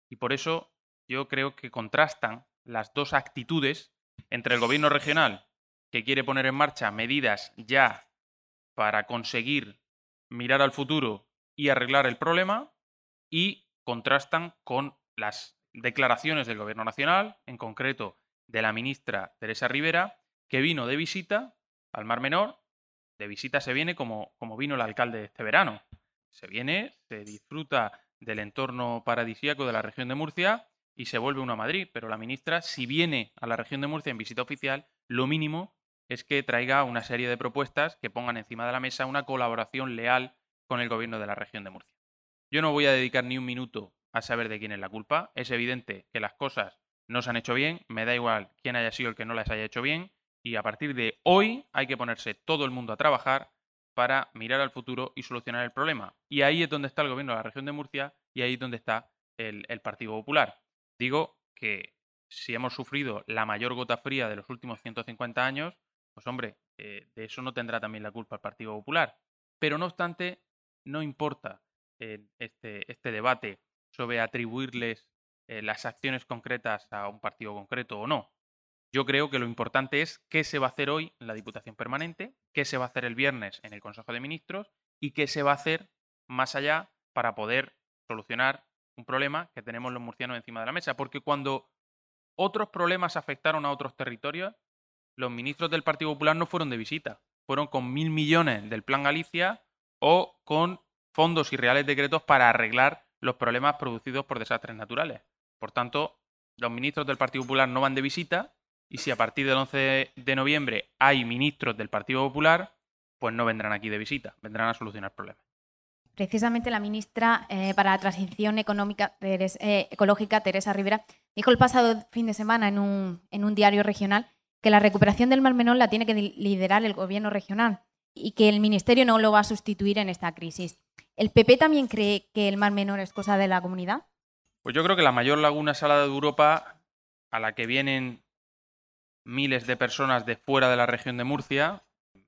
Y por eso yo creo que contrastan las dos actitudes entre el gobierno regional, que quiere poner en marcha medidas ya para conseguir mirar al futuro y arreglar el problema, y contrastan con las declaraciones del gobierno nacional, en concreto de la ministra Teresa Rivera, que vino de visita al Mar Menor. De visita se viene como, como vino el alcalde este verano. Se viene, se disfruta del entorno paradisíaco de la región de Murcia y se vuelve uno a Madrid, pero la ministra, si viene a la región de Murcia en visita oficial, lo mínimo es que traiga una serie de propuestas que pongan encima de la mesa una colaboración leal con el gobierno de la región de Murcia. Yo no voy a dedicar ni un minuto a saber de quién es la culpa. Es evidente que las cosas no se han hecho bien, me da igual quién haya sido el que no las haya hecho bien, y a partir de hoy hay que ponerse todo el mundo a trabajar para mirar al futuro y solucionar el problema. Y ahí es donde está el gobierno de la región de Murcia y ahí es donde está el, Partido Popular. Digo que si hemos sufrido la mayor gota fría de los últimos 150 años, pues hombre, eh, de eso no tendrá también la culpa el Partido Popular. Pero no obstante, no importa eh, este, este, debate sobre atribuirles eh, las acciones concretas a un partido concreto o no. Yo creo que lo importante es qué se va a hacer hoy en la Diputación Permanente, qué se va a hacer el viernes en el Consejo de Ministros y qué se va a hacer más allá para poder solucionar un problema que tenemos los murcianos encima de la mesa. Porque cuando otros problemas afectaron a otros territorios, los ministros del Partido Popular no fueron de visita, fueron con mil millones del Plan Galicia o con fondos y reales decretos para arreglar los problemas producidos por desastres naturales. Por tanto, los ministros del Partido Popular no van de visita y si a partir del 11 de noviembre hay ministros del Partido Popular, pues no vendrán aquí de visita, vendrán a solucionar problemas. Precisamente la ministra eh, para la Transición Económica, eh, Ecológica, Teresa Rivera, dijo el pasado fin de semana en un, en un diario regional que la recuperación del Mar Menor la tiene que liderar el gobierno regional y que el ministerio no lo va a sustituir en esta crisis. ¿El PP también cree que el Mar Menor es cosa de la comunidad? Pues yo creo que la mayor laguna salada de Europa, a la que vienen miles de personas de fuera de la región de Murcia,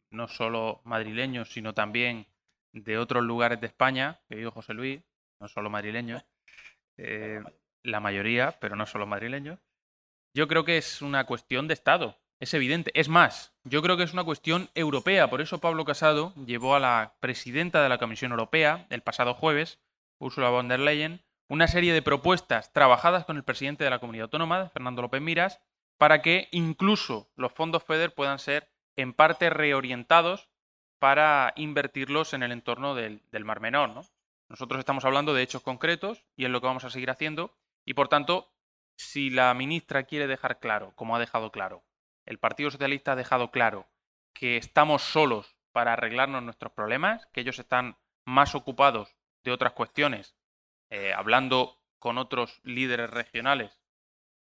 no solo madrileños, sino también de otros lugares de España, que digo José Luis, no solo madrileños, (laughs) eh, la mayoría, pero no solo madrileños. Yo creo que es una cuestión de Estado. Es evidente. Es más, yo creo que es una cuestión europea. Por eso Pablo Casado llevó a la presidenta de la Comisión Europea el pasado jueves, Ursula von der Leyen, una serie de propuestas trabajadas con el presidente de la Comunidad Autónoma, Fernando López Miras, para que incluso los fondos FEDER puedan ser en parte reorientados para invertirlos en el entorno del, Mar Menor. ¿no? Nosotros estamos hablando de hechos concretos y es lo que vamos a seguir haciendo y por tanto, si la ministra quiere dejar claro, como ha dejado claro, el Partido Socialista ha dejado claro que estamos solos para arreglarnos nuestros problemas, que ellos están más ocupados de otras cuestiones, eh, hablando con otros líderes regionales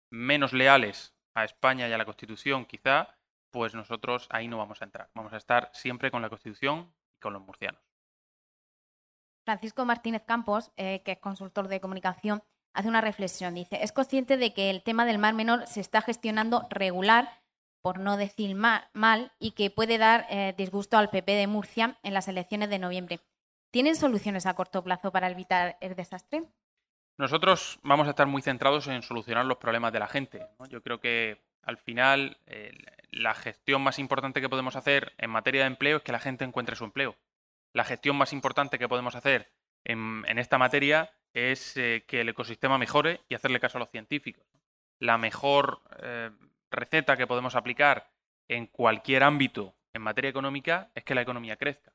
menos leales a España y a la Constitución, quizá, pues nosotros ahí no vamos a entrar. Vamos a estar siempre con la Constitución y con los murcianos. Francisco Martínez Campos, eh, que es consultor de comunicación, hace una reflexión. Dice, es consciente de que el tema del Mar Menor se está gestionando regular por no decir mal, y que puede dar eh, disgusto al PP de Murcia en las elecciones de noviembre. ¿Tienen soluciones a corto plazo para evitar el desastre? Nosotros vamos a estar muy centrados en solucionar los problemas de la gente. Yo creo que al final la gestión más importante que podemos hacer en materia de empleo es que la gente encuentre su empleo. La gestión más importante que podemos hacer en, esta materia es eh, que el ecosistema mejore y hacerle caso a los científicos. La mejor eh, receta que podemos aplicar en cualquier ámbito en materia económica es que la economía crezca.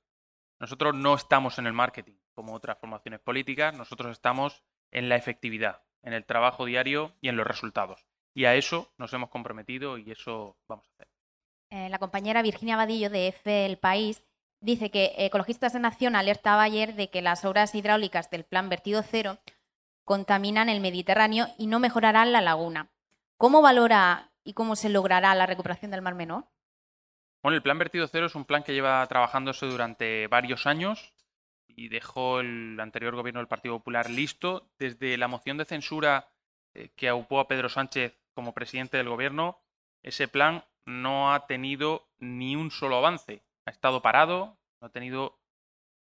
Nosotros no estamos en el marketing como otras formaciones políticas, nosotros estamos en la efectividad, en el trabajo diario y en los resultados. Y a eso nos hemos comprometido y eso vamos a hacer. Eh, la compañera Virginia Vadillo de EFE El País dice que Ecologistas de Nación alertaba ayer de que las obras hidráulicas del Plan Vertido Cero contaminan el Mediterráneo y no mejorarán la laguna. ¿Cómo valora y cómo se logrará la recuperación del Mar Menor? Bueno, el Plan Vertido Cero es un plan que lleva trabajándose durante varios años y dejó el anterior gobierno del Partido Popular listo. Desde la moción de censura eh, que aupó a Pedro Sánchez como presidente del gobierno, ese plan no ha tenido ni un solo avance. Ha estado parado, no ha tenido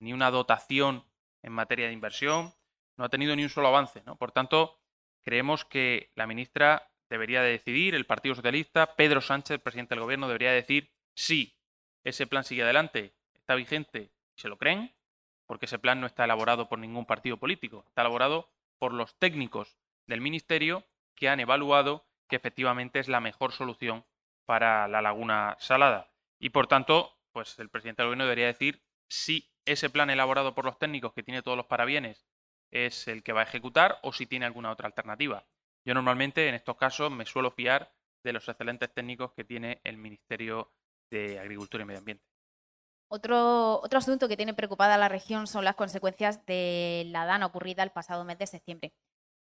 ni una dotación en materia de inversión, no ha tenido ni un solo avance. ¿no? Por tanto, creemos que la ministra debería de decidir, el Partido Socialista, Pedro Sánchez, presidente del Gobierno, debería decir si ese plan sigue adelante, está vigente se lo creen, porque ese plan no está elaborado por ningún partido político, está elaborado por los técnicos del Ministerio que han evaluado que efectivamente es la mejor solución para la laguna salada. Y por tanto, pues el presidente del gobierno debería decir si ese plan elaborado por los técnicos que tiene todos los parabienes es el que va a ejecutar o si tiene alguna otra alternativa. Yo normalmente en estos casos me suelo fiar de los excelentes técnicos que tiene el Ministerio de Agricultura y Medio Ambiente. Otro, otro asunto que tiene preocupada la región son las consecuencias de la DANA ocurrida el pasado mes de septiembre.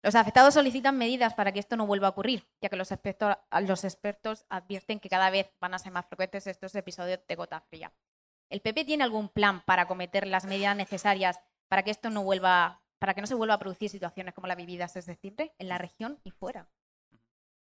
Los afectados solicitan medidas para que esto no vuelva a ocurrir, ya que los expertos, los expertos advierten que cada vez van a ser más frecuentes estos episodios de gota fría. ¿El PP tiene algún plan para acometer las medidas necesarias para que esto no vuelva, para que no se vuelva a producir situaciones como la vividas desde septiembre en la región y fuera?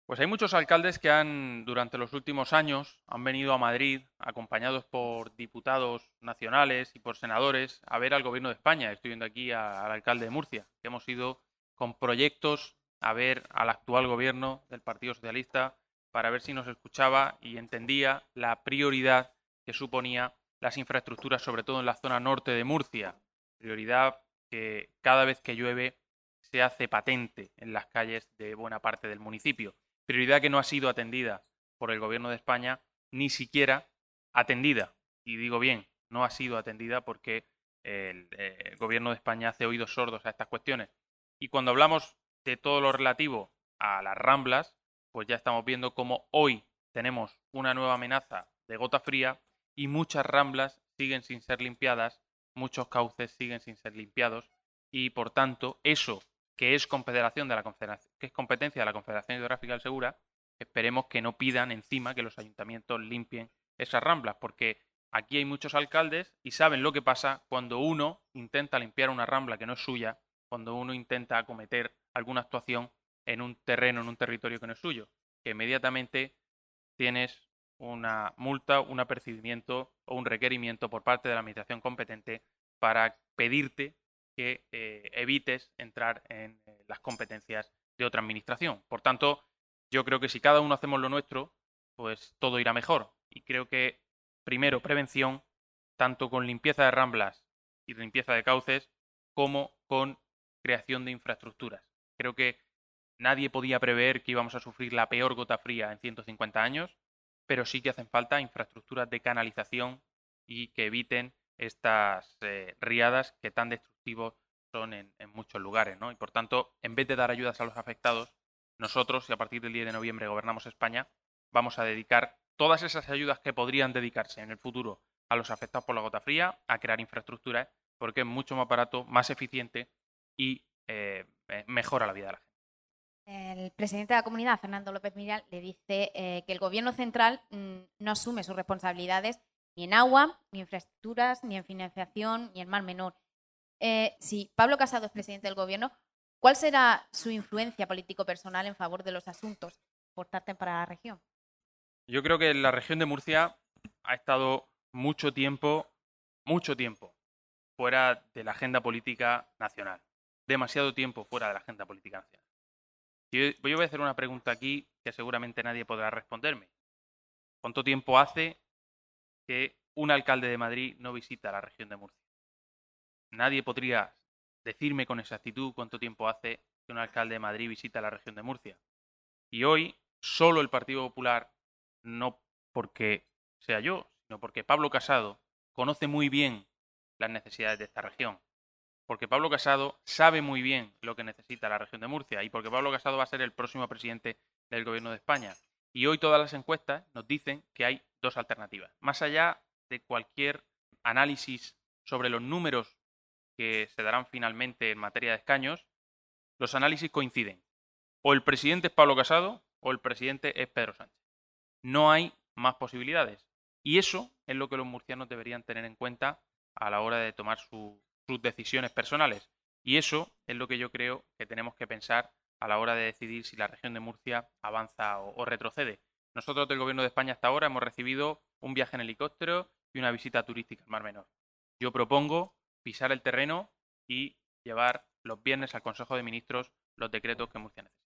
Pues hay muchos alcaldes que han, durante los últimos años, han venido a Madrid acompañados por diputados nacionales y por senadores a ver al gobierno de España. Estoy viendo aquí al alcalde de Murcia, que hemos ido con proyectos a ver al actual gobierno del Partido Socialista para ver si nos escuchaba y entendía la prioridad que suponía las infraestructuras, sobre todo en la zona norte de Murcia. Prioridad que cada vez que llueve se hace patente en las calles de buena parte del municipio prioridad que no ha sido atendida por el Gobierno de España, ni siquiera atendida. Y digo bien, no ha sido atendida porque el, eh, Gobierno de España hace oídos sordos a estas cuestiones. Y cuando hablamos de todo lo relativo a las ramblas, pues ya estamos viendo cómo hoy tenemos una nueva amenaza de gota fría y muchas ramblas siguen sin ser limpiadas, muchos cauces siguen sin ser limpiados y por tanto eso que es, que es competencia de la Confederación Hidrográfica del Segura, esperemos que no pidan encima que los ayuntamientos limpien esas ramblas, porque aquí hay muchos alcaldes y saben lo que pasa cuando uno intenta limpiar una rambla que no es suya, cuando uno intenta acometer alguna actuación en un terreno, en un territorio que no es suyo, que inmediatamente tienes una multa, un apercibimiento o un requerimiento por parte de la administración competente para pedirte que eh, evites entrar en eh, las competencias de otra administración. Por tanto, yo creo que si cada uno hacemos lo nuestro, pues todo irá mejor. Y creo que, primero, prevención, tanto con limpieza de ramblas y limpieza de cauces, como con creación de infraestructuras. Creo que nadie podía prever que íbamos a sufrir la peor gota fría en 150 años, pero sí que hacen falta infraestructuras de canalización y que eviten estas eh, riadas que tan destructivos son en, muchos lugares. ¿no? Y por tanto, en vez de dar ayudas a los afectados, nosotros, y a partir del 10 de noviembre gobernamos España, vamos a dedicar todas esas ayudas que podrían dedicarse en el futuro a los afectados por la gota fría, a crear infraestructuras, porque es mucho más barato, más eficiente y eh, eh, mejora la vida de la gente. El presidente de la comunidad, Fernando López Miral, le dice que el gobierno central mm, no asume sus responsabilidades ni en agua, ni en infraestructuras, ni en financiación, ni en mar menor. Eh, si Pablo Casado es presidente del gobierno, ¿cuál será su influencia político-personal en favor de los asuntos importantes para la región? Yo creo que la región de Murcia ha estado mucho tiempo, mucho tiempo, fuera de la agenda política nacional. Demasiado tiempo fuera de la agenda política nacional. Yo, yo voy a hacer una pregunta aquí que seguramente nadie podrá responderme. ¿Cuánto tiempo hace que un alcalde de Madrid no visita la región de Murcia. Nadie podría decirme con exactitud cuánto tiempo hace que un alcalde de Madrid visita la región de Murcia. Y hoy solo el Partido Popular, no porque sea yo, sino porque Pablo Casado conoce muy bien las necesidades de esta región. Porque Pablo Casado sabe muy bien lo que necesita la región de Murcia y porque Pablo Casado va a ser el próximo presidente del gobierno de España. Y hoy todas las encuestas nos dicen que hay dos alternativas. Más allá de cualquier análisis sobre los números que se darán finalmente en materia de escaños, los análisis coinciden. O el presidente es Pablo Casado o el presidente es Pedro Sánchez. No hay más posibilidades. Y eso es lo que los murcianos deberían tener en cuenta a la hora de tomar sus decisiones personales. Y eso es lo que yo creo que tenemos que pensar a la hora de decidir si la región de Murcia avanza o retrocede. Nosotros del Gobierno de España hasta ahora hemos recibido un viaje en helicóptero y una visita turística al Mar Menor. Yo propongo pisar el terreno y llevar los viernes al Consejo de Ministros los decretos que Murcia necesita.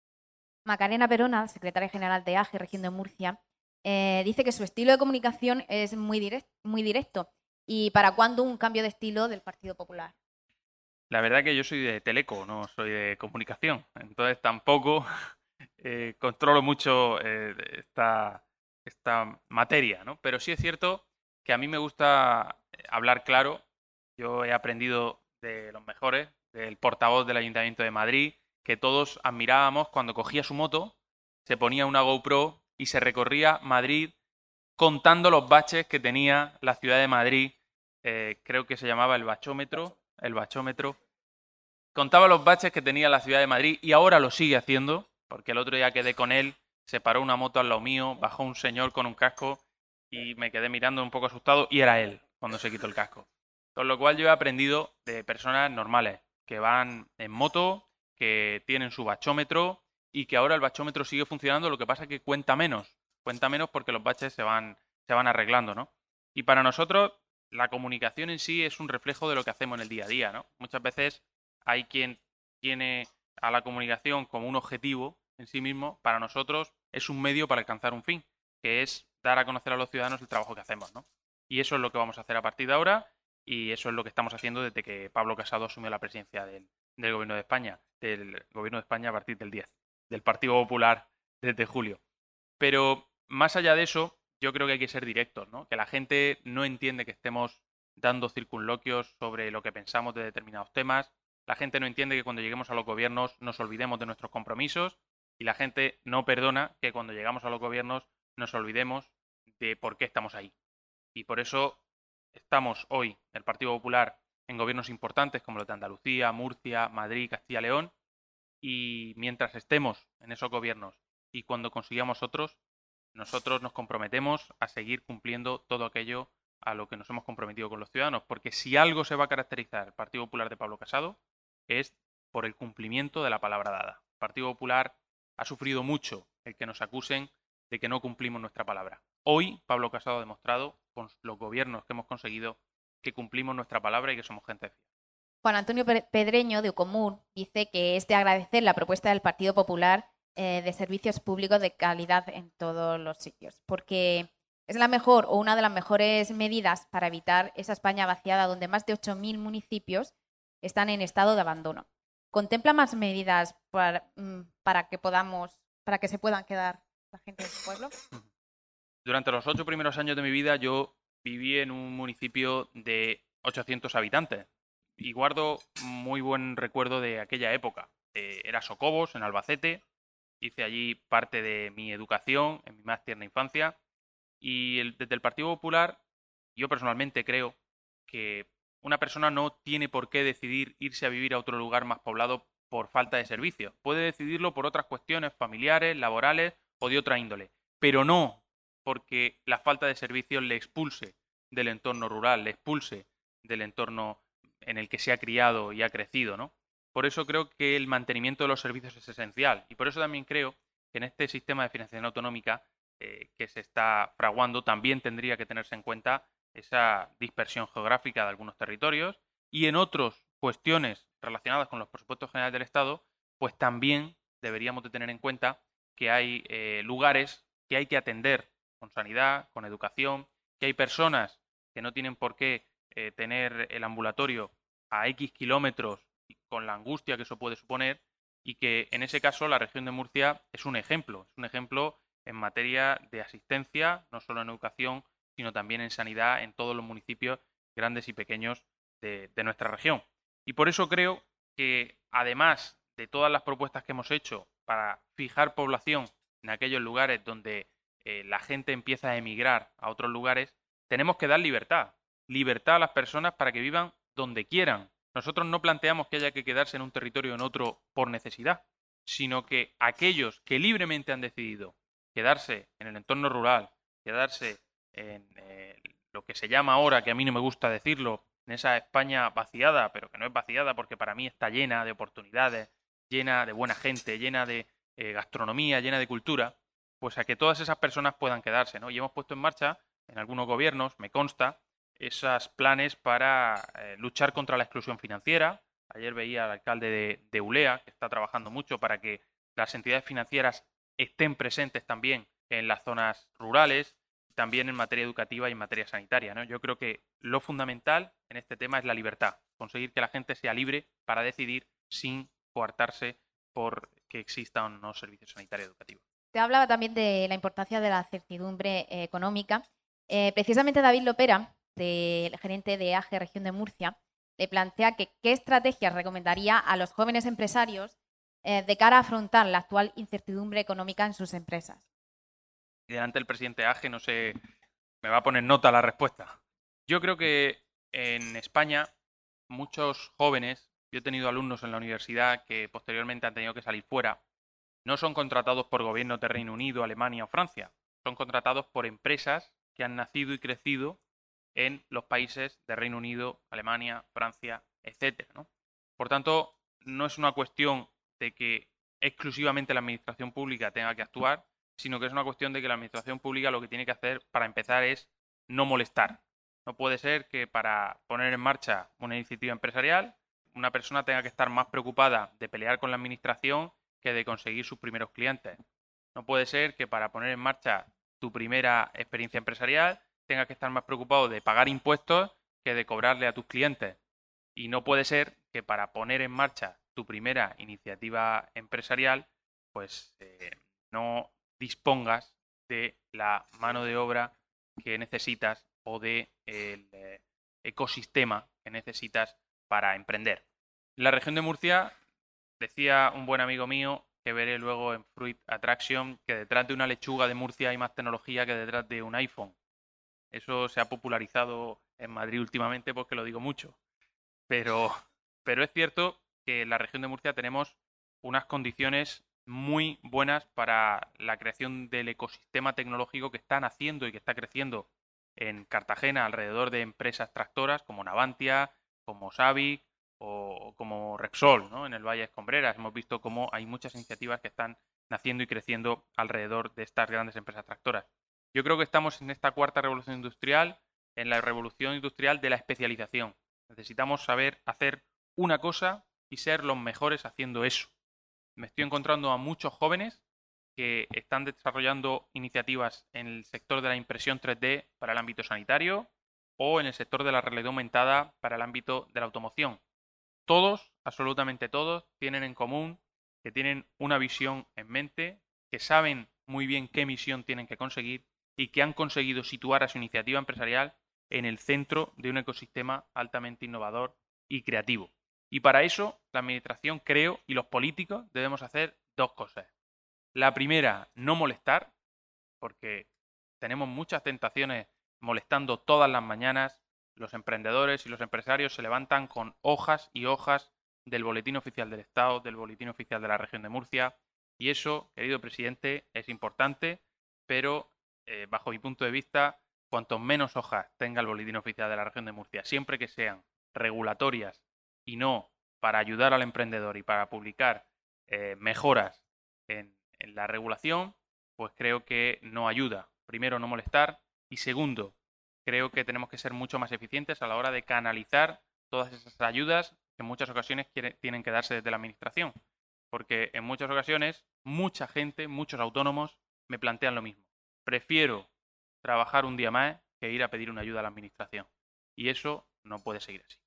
Macarena Perona, secretaria general de AGE, región de Murcia, eh, dice que su estilo de comunicación es muy, muy directo. ¿Y para cuándo un cambio de estilo del Partido Popular? La verdad que yo soy de teleco, no soy de comunicación. Entonces tampoco (laughs) eh, controlo mucho eh, esta, esta materia, ¿no? Pero sí es cierto que a mí me gusta hablar claro. Yo he aprendido de los mejores, del portavoz del Ayuntamiento de Madrid, que todos admirábamos cuando cogía su moto, se ponía una GoPro y se recorría Madrid contando los baches que tenía la ciudad de Madrid. Eh, creo que se llamaba el bachómetro, el bachómetro. Contaba los baches que tenía la ciudad de Madrid y ahora lo sigue haciendo, porque el otro día quedé con él, se paró una moto al lado mío, bajó un señor con un casco y me quedé mirando un poco asustado y era él cuando se quitó el casco. Con lo cual yo he aprendido de personas normales, que van en moto, que tienen su bachómetro y que ahora el bachómetro sigue funcionando, lo que pasa es que cuenta menos, cuenta menos porque los baches se van, se van arreglando, ¿no? Y para nosotros la comunicación en sí es un reflejo de lo que hacemos en el día a día, ¿no? Muchas veces hay quien tiene a la comunicación como un objetivo en sí mismo, para nosotros es un medio para alcanzar un fin, que es dar a conocer a los ciudadanos el trabajo que hacemos, ¿no? Y eso es lo que vamos a hacer a partir de ahora y eso es lo que estamos haciendo desde que Pablo Casado asumió la presidencia del, Gobierno de España, del Gobierno de España a partir del 10, del Partido Popular desde julio. Pero más allá de eso, yo creo que hay que ser directos, ¿no? Que la gente no entiende que estemos dando circunloquios sobre lo que pensamos de determinados temas. La gente no entiende que cuando lleguemos a los gobiernos nos olvidemos de nuestros compromisos y la gente no perdona que cuando llegamos a los gobiernos nos olvidemos de por qué estamos ahí. Y por eso estamos hoy, el Partido Popular, en gobiernos importantes como los de Andalucía, Murcia, Madrid, Castilla y León. Y mientras estemos en esos gobiernos y cuando consigamos otros, nosotros nos comprometemos a seguir cumpliendo todo aquello a lo que nos hemos comprometido con los ciudadanos. Porque si algo se va a caracterizar el Partido Popular de Pablo Casado es por el cumplimiento de la palabra dada. El Partido Popular ha sufrido mucho el que nos acusen de que no cumplimos nuestra palabra. Hoy Pablo Casado ha demostrado con los gobiernos que hemos conseguido que cumplimos nuestra palabra y que somos gente fiel. Juan Antonio Pedreño de Ucomún dice que es de agradecer la propuesta del Partido Popular eh, de servicios públicos de calidad en todos los sitios, porque es la mejor o una de las mejores medidas para evitar esa España vaciada donde más de 8.000 municipios están en estado de abandono. ¿Contempla más medidas para, mm, para que podamos, para que se puedan quedar la gente de su pueblo? Durante los ocho primeros años de mi vida yo viví en un municipio de 800 habitantes y guardo muy buen recuerdo de aquella época. Eh, era Socobos, en Albacete. Hice allí parte de mi educación, en mi más tierna infancia. Y desde el Partido Popular, yo personalmente creo que una persona no tiene por qué decidir irse a vivir a otro lugar más poblado por falta de servicios. Puede decidirlo por otras cuestiones familiares, laborales o de otra índole, pero no porque la falta de servicios le expulse del entorno rural, le expulse del entorno en el que se ha criado y ha crecido, ¿no? Por eso creo que el mantenimiento de los servicios es esencial. Y por eso también creo que en este sistema de financiación autonómica eh, que se está fraguando también tendría que tenerse en cuenta esa dispersión geográfica de algunos territorios. Y en otras cuestiones relacionadas con los presupuestos generales del Estado, pues también deberíamos de tener en cuenta que hay eh, lugares que hay que atender con sanidad, con educación, que hay personas que no tienen por qué eh, tener el ambulatorio a X kilómetros con la angustia que eso puede suponer y que en ese caso la región de Murcia es un ejemplo, es un ejemplo en materia de asistencia, no solo en educación, sino también en sanidad en todos los municipios grandes y pequeños de, nuestra región. Y por eso creo que además de todas las propuestas que hemos hecho para fijar población en aquellos lugares donde eh, la gente empieza a emigrar a otros lugares, tenemos que dar libertad. Libertad a las personas para que vivan donde quieran. Nosotros no planteamos que haya que quedarse en un territorio o en otro por necesidad, sino que aquellos que libremente han decidido quedarse en el entorno rural, quedarse en eh, lo que se llama ahora, que a mí no me gusta decirlo, en esa España vaciada, pero que no es vaciada porque para mí está llena de oportunidades, llena de buena gente, llena de eh, gastronomía, llena de cultura, pues a que todas esas personas puedan quedarse, ¿no? Y hemos puesto en marcha en algunos gobiernos, me consta, esos planes para eh, luchar contra la exclusión financiera. Ayer veía al alcalde de, Ulea, que está trabajando mucho para que las entidades financieras estén presentes también en las zonas rurales, también en materia educativa y en materia sanitaria. ¿no? Yo creo que lo fundamental en este tema es la libertad, conseguir que la gente sea libre para decidir sin coartarse por que existan o no servicios sanitarios educativos. Te hablaba también de la importancia de la certidumbre eh, económica. Eh, precisamente David Lopera, del gerente de AGE Región de Murcia, le plantea que qué estrategias recomendaría a los jóvenes empresarios eh, de cara a afrontar la actual incertidumbre económica en sus empresas? Delante del presidente Age, no sé, me va a poner nota la respuesta. Yo creo que en España muchos jóvenes, yo he tenido alumnos en la universidad que posteriormente han tenido que salir fuera, no son contratados por gobiernos de Reino Unido, Alemania o Francia, son contratados por empresas que han nacido y crecido en los países de Reino Unido, Alemania, Francia, etcétera. Por tanto, no es una cuestión de que exclusivamente la administración pública tenga que actuar, sino que es una cuestión de que la administración pública lo que tiene que hacer para empezar es no molestar. No puede ser que para poner en marcha una iniciativa empresarial una persona tenga que estar más preocupada de pelear con la administración que de conseguir sus primeros clientes. No puede ser que para poner en marcha tu primera experiencia empresarial tengas que estar más preocupado de pagar impuestos que de cobrarle a tus clientes. Y no puede ser que para poner en marcha tu primera iniciativa empresarial, pues eh, no dispongas de la mano de obra que necesitas o de el eh, ecosistema que necesitas para emprender. En la región de Murcia, decía un buen amigo mío que veré luego en Fruit Attraction que detrás de una lechuga de Murcia hay más tecnología que detrás de un iPhone. Eso se ha popularizado en Madrid últimamente porque lo digo mucho. Pero, pero es cierto que en la región de Murcia tenemos unas condiciones muy buenas para la creación del ecosistema tecnológico que están haciendo y que está creciendo en Cartagena alrededor de empresas tractoras como Navantia, como Savic o como Repsol, ¿no? En el Valle de Escombreras hemos visto cómo hay muchas iniciativas que están naciendo y creciendo alrededor de estas grandes empresas tractoras. Yo creo que estamos en esta cuarta revolución industrial, en la revolución industrial de la especialización. Necesitamos saber hacer una cosa y ser los mejores haciendo eso. Me estoy encontrando a muchos jóvenes que están desarrollando iniciativas en el sector de la impresión 3D para el ámbito sanitario o en el sector de la realidad aumentada para el ámbito de la automoción. Todos, absolutamente todos, tienen en común que tienen una visión en mente, que saben muy bien qué misión tienen que conseguir y que han conseguido situar a su iniciativa empresarial en el centro de un ecosistema altamente innovador y creativo. Y para eso, la Administración, creo, y los políticos debemos hacer dos cosas. La primera, no molestar, porque tenemos muchas tentaciones molestando todas las mañanas. Los emprendedores y los empresarios se levantan con hojas y hojas del Boletín Oficial del Estado, del Boletín Oficial de la Región de Murcia. Y eso, querido presidente, es importante, pero eh, bajo mi punto de vista, cuanto menos hojas tenga el Boletín Oficial de la Región de Murcia, siempre que sean regulatorias y no para ayudar al emprendedor y para publicar eh, mejoras en, en la regulación, pues creo que no ayuda. Primero, no molestar y segundo, creo que tenemos que ser mucho más eficientes a la hora de canalizar todas esas ayudas que en muchas ocasiones tienen que darse desde la administración. Porque en muchas ocasiones mucha gente, muchos autónomos me plantean lo mismo. Prefiero trabajar un día más que ir a pedir una ayuda a la administración. Y eso no puede seguir así.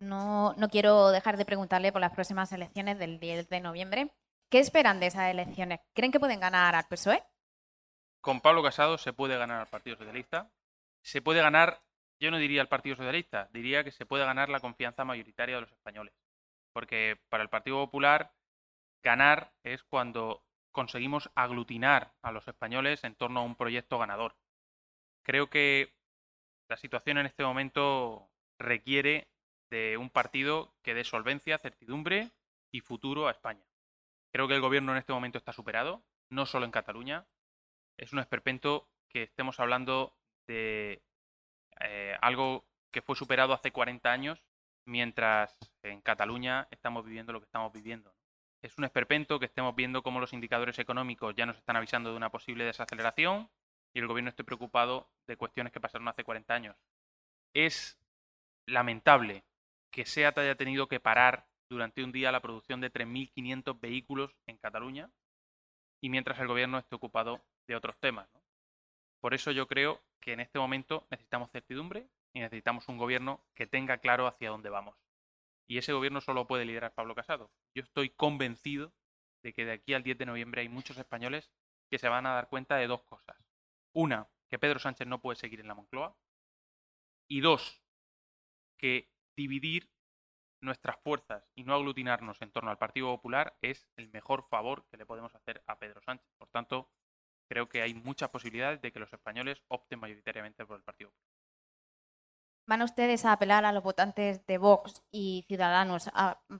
No, no quiero dejar de preguntarle por las próximas elecciones del 10 de noviembre. ¿Qué esperan de esas elecciones? ¿Creen que pueden ganar al PSOE? Con Pablo Casado se puede ganar al Partido Socialista. Se puede ganar, yo no diría al Partido Socialista, diría que se puede ganar la confianza mayoritaria de los españoles. Porque para el Partido Popular, ganar es cuando conseguimos aglutinar a los españoles en torno a un proyecto ganador. Creo que la situación en este momento requiere de un partido que dé solvencia, certidumbre y futuro a España. Creo que el gobierno en este momento está superado, no solo en Cataluña. Es un esperpento que estemos hablando de eh, algo que fue superado hace 40 años, mientras en Cataluña estamos viviendo lo que estamos viviendo. Es un esperpento que estemos viendo cómo los indicadores económicos ya nos están avisando de una posible desaceleración y el gobierno esté preocupado de cuestiones que pasaron hace 40 años. Es lamentable que SEAT haya tenido que parar durante un día la producción de 3.500 vehículos en Cataluña y mientras el gobierno esté ocupado de otros temas. Por eso yo creo que en este momento necesitamos certidumbre y necesitamos un gobierno que tenga claro hacia dónde vamos. Y ese gobierno solo puede liderar Pablo Casado. Yo estoy convencido de que de aquí al 10 de noviembre hay muchos españoles que se van a dar cuenta de dos cosas. Una, que Pedro Sánchez no puede seguir en la Moncloa. Y dos, que dividir nuestras fuerzas y no aglutinarnos en torno al Partido Popular es el mejor favor que le podemos hacer a Pedro Sánchez. Por tanto, creo que hay muchas posibilidades de que los españoles opten mayoritariamente por el Partido Popular. ¿Van ustedes a apelar a los votantes de Vox y Ciudadanos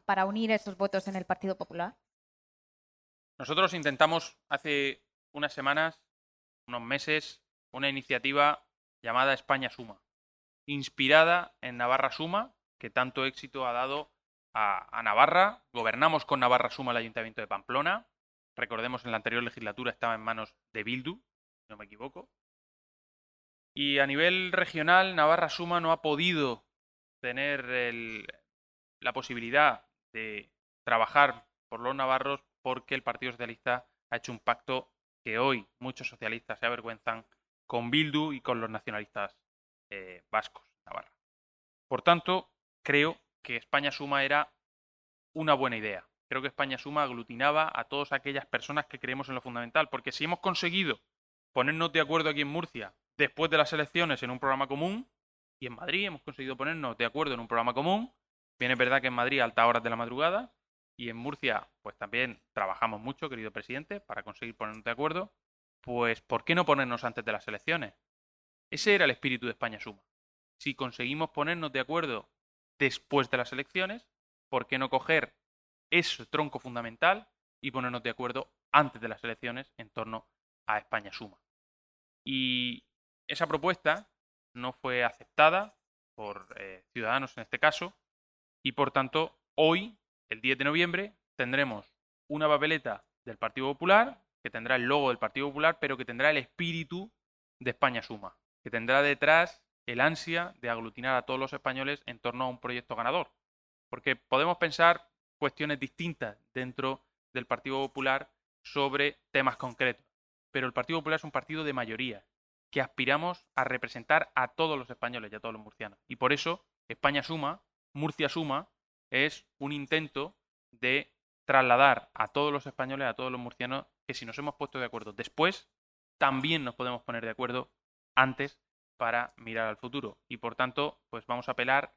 para unir esos votos en el Partido Popular? Nosotros intentamos hace unas semanas, unos meses, una iniciativa llamada España Suma, inspirada en Navarra Suma, que tanto éxito ha dado a, Navarra. Gobernamos con Navarra Suma el Ayuntamiento de Pamplona. Recordemos, en la anterior legislatura estaba en manos de Bildu, si no me equivoco. Y a nivel regional, Navarra Suma no ha podido tener la posibilidad de trabajar por los navarros porque el Partido Socialista ha hecho un pacto que hoy muchos socialistas se avergüenzan con Bildu y con los nacionalistas eh, vascos, Navarra. Por tanto, creo que España Suma era una buena idea. Creo que España Suma aglutinaba a todas aquellas personas que creemos en lo fundamental, porque si hemos conseguido ponernos de acuerdo aquí en Murcia después de las elecciones en un programa común, y en Madrid hemos conseguido ponernos de acuerdo en un programa común, bien es verdad que en Madrid a altas horas de la madrugada, y en Murcia pues también trabajamos mucho, querido presidente, para conseguir ponernos de acuerdo, pues ¿por qué no ponernos antes de las elecciones? Ese era el espíritu de España Suma. Si conseguimos ponernos de acuerdo después de las elecciones, ¿por qué no coger ese tronco fundamental y ponernos de acuerdo antes de las elecciones en torno a España Suma? Y esa propuesta no fue aceptada por eh, Ciudadanos en este caso y por tanto hoy, el 10 de noviembre, tendremos una papeleta del Partido Popular que tendrá el logo del Partido Popular pero que tendrá el espíritu de España Suma, que tendrá detrás el ansia de aglutinar a todos los españoles en torno a un proyecto ganador. Porque podemos pensar cuestiones distintas dentro del Partido Popular sobre temas concretos. Pero el Partido Popular es un partido de mayoría, que aspiramos a representar a todos los españoles y a todos los murcianos. Y por eso España Suma, Murcia Suma, es un intento de trasladar a todos los españoles, a todos los murcianos, que si nos hemos puesto de acuerdo después, también nos podemos poner de acuerdo antes para mirar al futuro. Y por tanto, pues vamos a apelar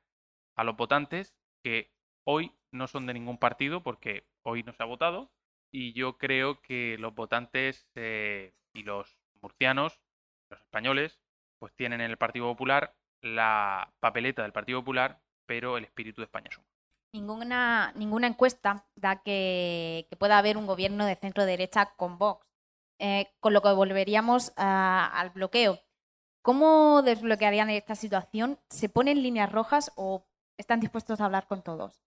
a los votantes que hoy no son de ningún partido porque hoy no se ha votado. Y yo creo que los votantes eh, y los murcianos, los españoles, pues tienen en el Partido Popular la papeleta del Partido Popular, pero el espíritu de España suma. Ninguna, ninguna encuesta da que, pueda haber un gobierno de centro derecha con Vox, eh, con lo que volveríamos al bloqueo. ¿Cómo desbloquearían esta situación? ¿Se ponen líneas rojas o están dispuestos a hablar con todos?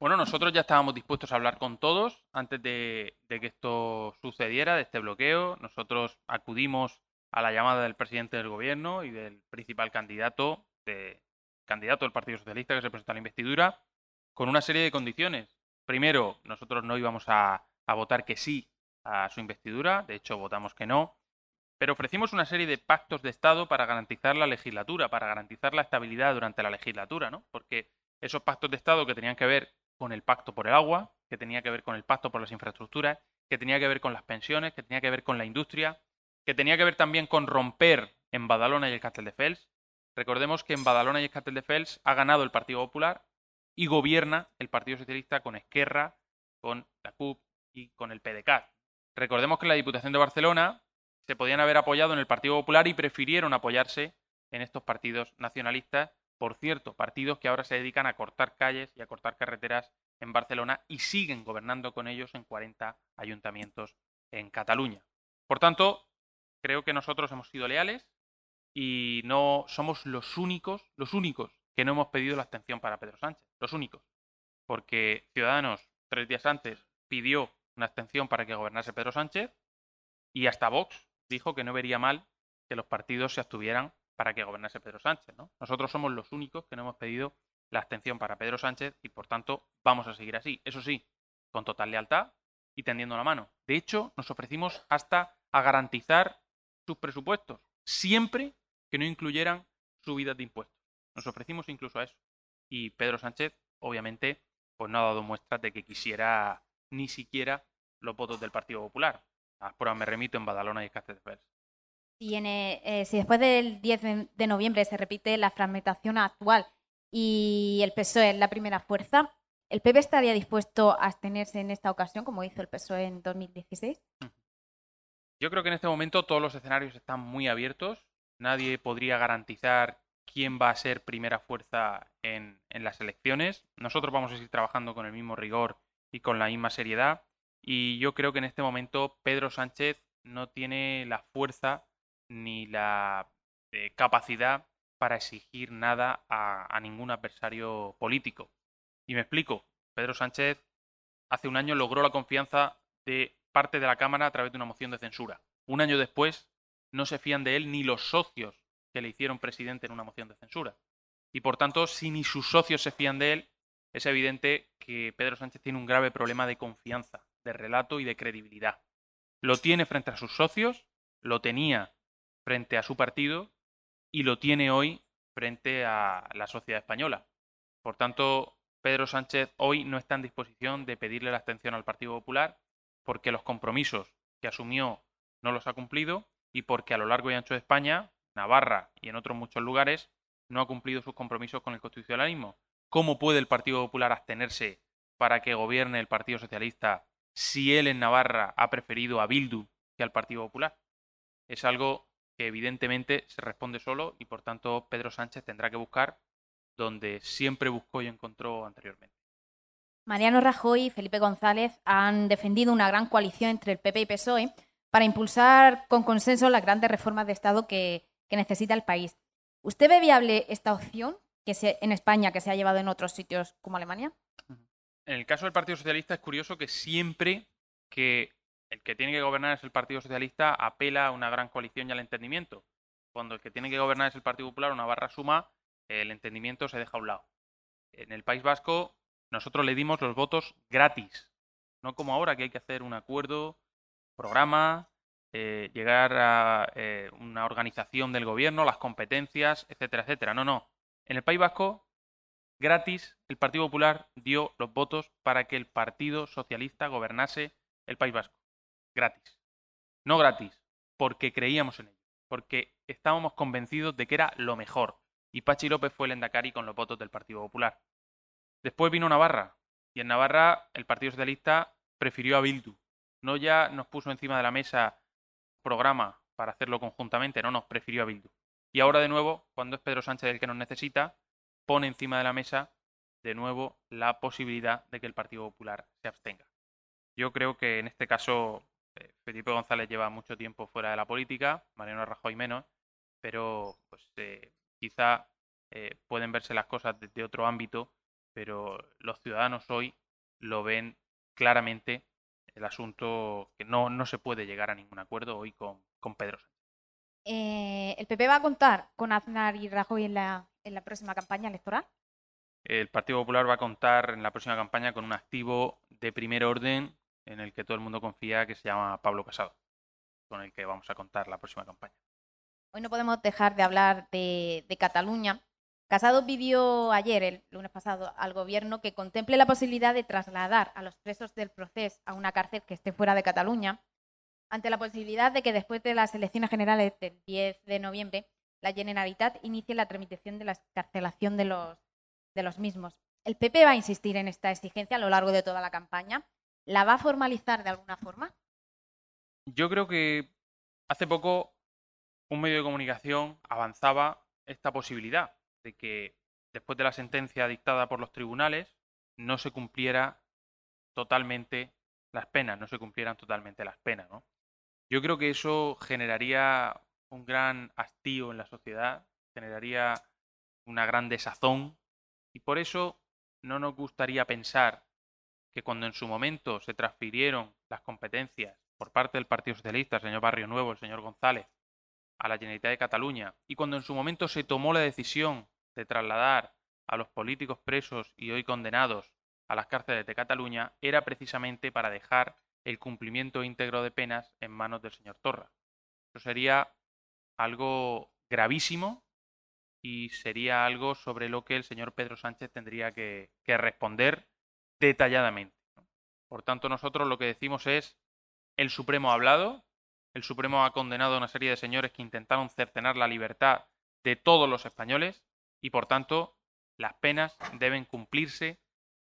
Bueno, nosotros ya estábamos dispuestos a hablar con todos antes de, que esto sucediera, de este bloqueo. Nosotros acudimos a la llamada del presidente del gobierno y del principal candidato, de, candidato del Partido Socialista que se presenta a la investidura, con una serie de condiciones. Primero, nosotros no íbamos a votar que sí a su investidura, de hecho votamos que no. Pero ofrecimos una serie de pactos de Estado para garantizar la legislatura, para garantizar la estabilidad durante la legislatura, ¿no? Porque esos pactos de Estado que tenían que ver con el pacto por el agua, que tenía que ver con el pacto por las infraestructuras, que tenía que ver con las pensiones, que tenía que ver con la industria, que tenía que ver también con romper en Badalona y el Castel de Fels. Recordemos que en Badalona y el Castel de Fels ha ganado el Partido Popular y gobierna el Partido Socialista con Esquerra, con la CUP y con el PDCAT. Recordemos que la Diputación de Barcelona se podían haber apoyado en el Partido Popular y prefirieron apoyarse en estos partidos nacionalistas. Por cierto, partidos que ahora se dedican a cortar calles y a cortar carreteras en Barcelona y siguen gobernando con ellos en 40 ayuntamientos en Cataluña. Por tanto, creo que nosotros hemos sido leales y no somos los únicos, los únicos que no hemos pedido la abstención para Pedro Sánchez, los únicos. Porque Ciudadanos, tres días antes, pidió una abstención para que gobernase Pedro Sánchez y hasta Vox dijo que no vería mal que los partidos se abstuvieran para que gobernase Pedro Sánchez. ¿no? Nosotros somos los únicos que no hemos pedido la abstención para Pedro Sánchez y por tanto vamos a seguir así. Eso sí, con total lealtad y tendiendo la mano. De hecho, nos ofrecimos hasta a garantizar sus presupuestos, siempre que no incluyeran subidas de impuestos. Nos ofrecimos incluso a eso. Y Pedro Sánchez, obviamente, pues no ha dado muestras de que quisiera ni siquiera los votos del Partido Popular. Las pruebas me remito en Badalona y Castelldefels. Si, eh, si después del 10 de noviembre se repite la fragmentación actual y el PSOE es la primera fuerza. ¿El PP estaría dispuesto a abstenerse en esta ocasión, como hizo el PSOE en 2016? Yo creo que en este momento todos los escenarios están muy abiertos. Nadie podría garantizar quién va a ser primera fuerza en, las elecciones. Nosotros vamos a seguir trabajando con el mismo rigor y con la misma seriedad. Y yo creo que en este momento Pedro Sánchez no tiene la fuerza ni la eh, capacidad para exigir nada a ningún adversario político. Y me explico. Pedro Sánchez hace un año logró la confianza de parte de la Cámara a través de una moción de censura. Un año después no se fían de él ni los socios que le hicieron presidente en una moción de censura. Y por tanto, si ni sus socios se fían de él, es evidente que Pedro Sánchez tiene un grave problema de confianza, de relato y de credibilidad. Lo tiene frente a sus socios, lo tenía frente a su partido y lo tiene hoy frente a la sociedad española. Por tanto, Pedro Sánchez hoy no está en disposición de pedirle la abstención al Partido Popular porque los compromisos que asumió no los ha cumplido y porque a lo largo y ancho de España, Navarra y en otros muchos lugares, no ha cumplido sus compromisos con el constitucionalismo. ¿Cómo puede el Partido Popular abstenerse para que gobierne el Partido Socialista si él en Navarra ha preferido a Bildu que al Partido Popular? Es algo que evidentemente se responde solo y por tanto Pedro Sánchez tendrá que buscar donde siempre buscó y encontró anteriormente. Mariano Rajoy y Felipe González han defendido una gran coalición entre el PP y PSOE para impulsar con consenso las grandes reformas de Estado que, necesita el país. ¿Usted ve viable esta opción que se, en España que se ha llevado en otros sitios como Alemania? En el caso del Partido Socialista es curioso que siempre que el que tiene que gobernar es el Partido Socialista apela a una gran coalición y al entendimiento. Cuando el que tiene que gobernar es el Partido Popular, una barra suma, el entendimiento se deja a un lado. En el País Vasco nosotros le dimos los votos gratis, no como ahora que hay que hacer un acuerdo, programa, eh, llegar a eh, una organización del gobierno, las competencias, etcétera, etcétera. No, no. En el País Vasco, gratis, el Partido Popular dio los votos para que el Partido Socialista gobernase el País Vasco. Gratis. No gratis, porque creíamos en ello, porque estábamos convencidos de que era lo mejor. Y Pachi López fue el endacari con los votos del Partido Popular. Después vino Navarra, y en Navarra el Partido Socialista prefirió a Bildu. No ya nos puso encima de la mesa programa para hacerlo conjuntamente, no nos prefirió a Bildu. Y ahora de nuevo, cuando es Pedro Sánchez el que nos necesita, pone encima de la mesa de nuevo la posibilidad de que el Partido Popular se abstenga. Yo creo que en este caso eh, Felipe González lleva mucho tiempo fuera de la política, Mariano Rajoy menos, pero pues eh, quizá eh, pueden verse las cosas desde otro ámbito, pero los ciudadanos hoy lo ven claramente el asunto que no, no se puede llegar a ningún acuerdo hoy con, con Pedro Sánchez. Eh, ¿El PP va a contar con Aznar y Rajoy en la, en la próxima campaña electoral? El Partido Popular va a contar en la próxima campaña con un activo de primer orden en el que todo el mundo confía que se llama Pablo Casado, con el que vamos a contar la próxima campaña. Hoy no podemos dejar de hablar de, de Cataluña. Casado pidió ayer, el lunes pasado, al gobierno que contemple la posibilidad de trasladar a los presos del proceso a una cárcel que esté fuera de Cataluña, ante la posibilidad de que después de las elecciones generales del 10 de noviembre, la Generalitat inicie la tramitación de la escarcelación de los, de los mismos. ¿El PP va a insistir en esta exigencia a lo largo de toda la campaña? ¿La va a formalizar de alguna forma? Yo creo que hace poco un medio de comunicación avanzaba esta posibilidad de que después de la sentencia dictada por los tribunales no se cumpliera totalmente las penas, no se cumplieran totalmente las penas, ¿no? Yo creo que eso generaría un gran hastío en la sociedad, generaría una gran desazón y por eso no nos gustaría pensar que cuando en su momento se transfirieron las competencias por parte del Partido Socialista, el señor Barrio Nuevo, el señor González, a la Generalitat de Cataluña, y cuando en su momento se tomó la decisión de trasladar a los políticos presos y hoy condenados a las cárceles de Cataluña, era precisamente para dejar el cumplimiento íntegro de penas en manos del señor Torra. Eso sería algo gravísimo y sería algo sobre lo que el señor Pedro Sánchez tendría que, que responder detalladamente. Por tanto, nosotros lo que decimos es, el Supremo ha hablado, el Supremo ha condenado a una serie de señores que intentaron cercenar la libertad de todos los españoles y, por tanto, Las penas deben cumplirse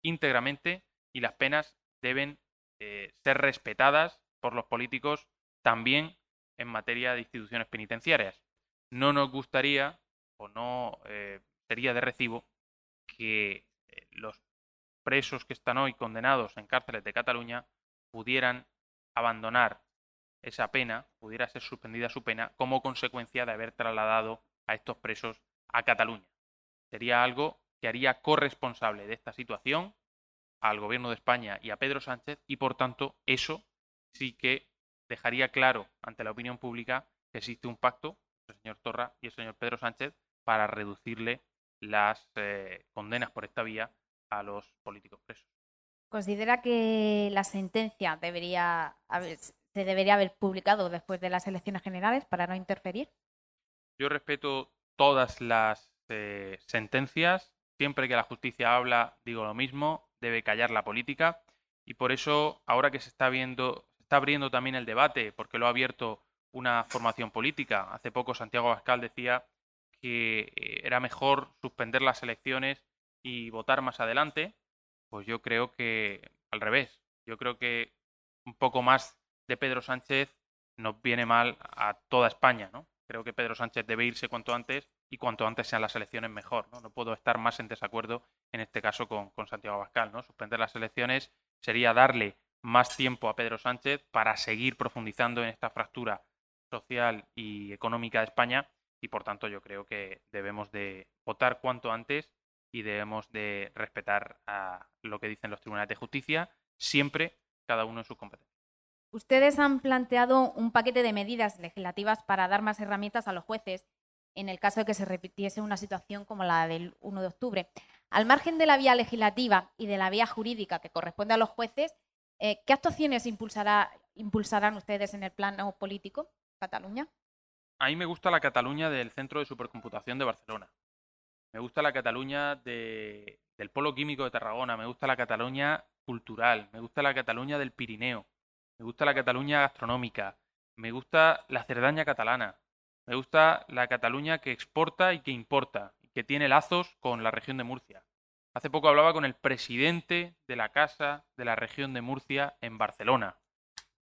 íntegramente y las penas deben eh, ser respetadas por los políticos también en materia de instituciones penitenciarias. No nos gustaría o no eh, sería de recibo que eh, los presos que están hoy condenados en cárceles de Cataluña pudieran abandonar esa pena, pudiera ser suspendida su pena como consecuencia de haber trasladado a estos presos a Cataluña. Sería algo que haría corresponsable de esta situación al gobierno de España y a Pedro Sánchez y por tanto eso sí que dejaría claro ante la opinión pública que existe un pacto entre el señor Torra y el señor Pedro Sánchez para reducirle las eh, condenas por esta vía a los políticos presos. ¿Considera que la sentencia debería se debería haber publicado después de las elecciones generales para no interferir? Yo respeto todas las eh, sentencias. Siempre que la justicia habla, digo lo mismo, debe callar la política. Y por eso, ahora que se está viendo, se está abriendo también el debate, porque lo ha abierto una formación política. Hace poco Santiago Abascal decía que eh, era mejor suspender las elecciones y votar más adelante, pues yo creo que al revés. Yo creo que un poco más Pedro Sánchez nos viene mal a toda España, ¿no? Creo que Pedro Sánchez debe irse cuanto antes y cuanto antes sean las elecciones mejor, ¿no? Puedo estar más en desacuerdo en este caso con, Santiago Abascal, ¿no? Suspender las elecciones sería darle más tiempo a Pedro Sánchez para seguir profundizando en esta fractura social y económica de España y por tanto yo creo que debemos de votar cuanto antes y debemos de respetar a lo que dicen los tribunales de justicia, siempre cada uno en su competencia. Ustedes han planteado un paquete de medidas legislativas para dar más herramientas a los jueces en el caso de que se repitiese una situación como la del 1 de octubre. Al margen de la vía legislativa y de la vía jurídica que corresponde a los jueces, eh, ¿qué actuaciones impulsará, impulsarán ustedes en el plano político, Cataluña? A mí me gusta la Cataluña del Centro de Supercomputación de Barcelona. Me gusta la Cataluña del Polo Químico de Tarragona. Me gusta la Cataluña cultural. Me gusta la Cataluña del Pirineo. Me gusta la Cataluña gastronómica. Me gusta la cerdaña catalana. Me gusta la Cataluña que exporta y que importa que tiene lazos con la región de Murcia. Hace poco hablaba con el presidente de la Casa de la región de Murcia en Barcelona,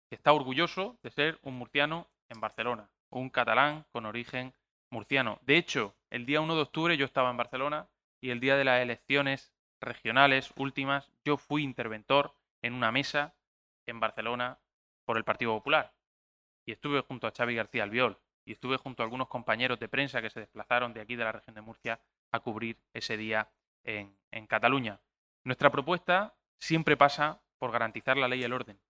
que está orgulloso de ser un murciano en Barcelona, un catalán con origen murciano. De hecho, el día 1 de octubre yo estaba en Barcelona y el día de las elecciones regionales últimas yo fui interventor en una mesa en Barcelona por el Partido Popular. Y estuve junto a Xavi García Albiol y estuve junto a algunos compañeros de prensa que se desplazaron de aquí de la región de Murcia a cubrir ese día en, Cataluña. Nuestra propuesta siempre pasa por garantizar la ley y el orden.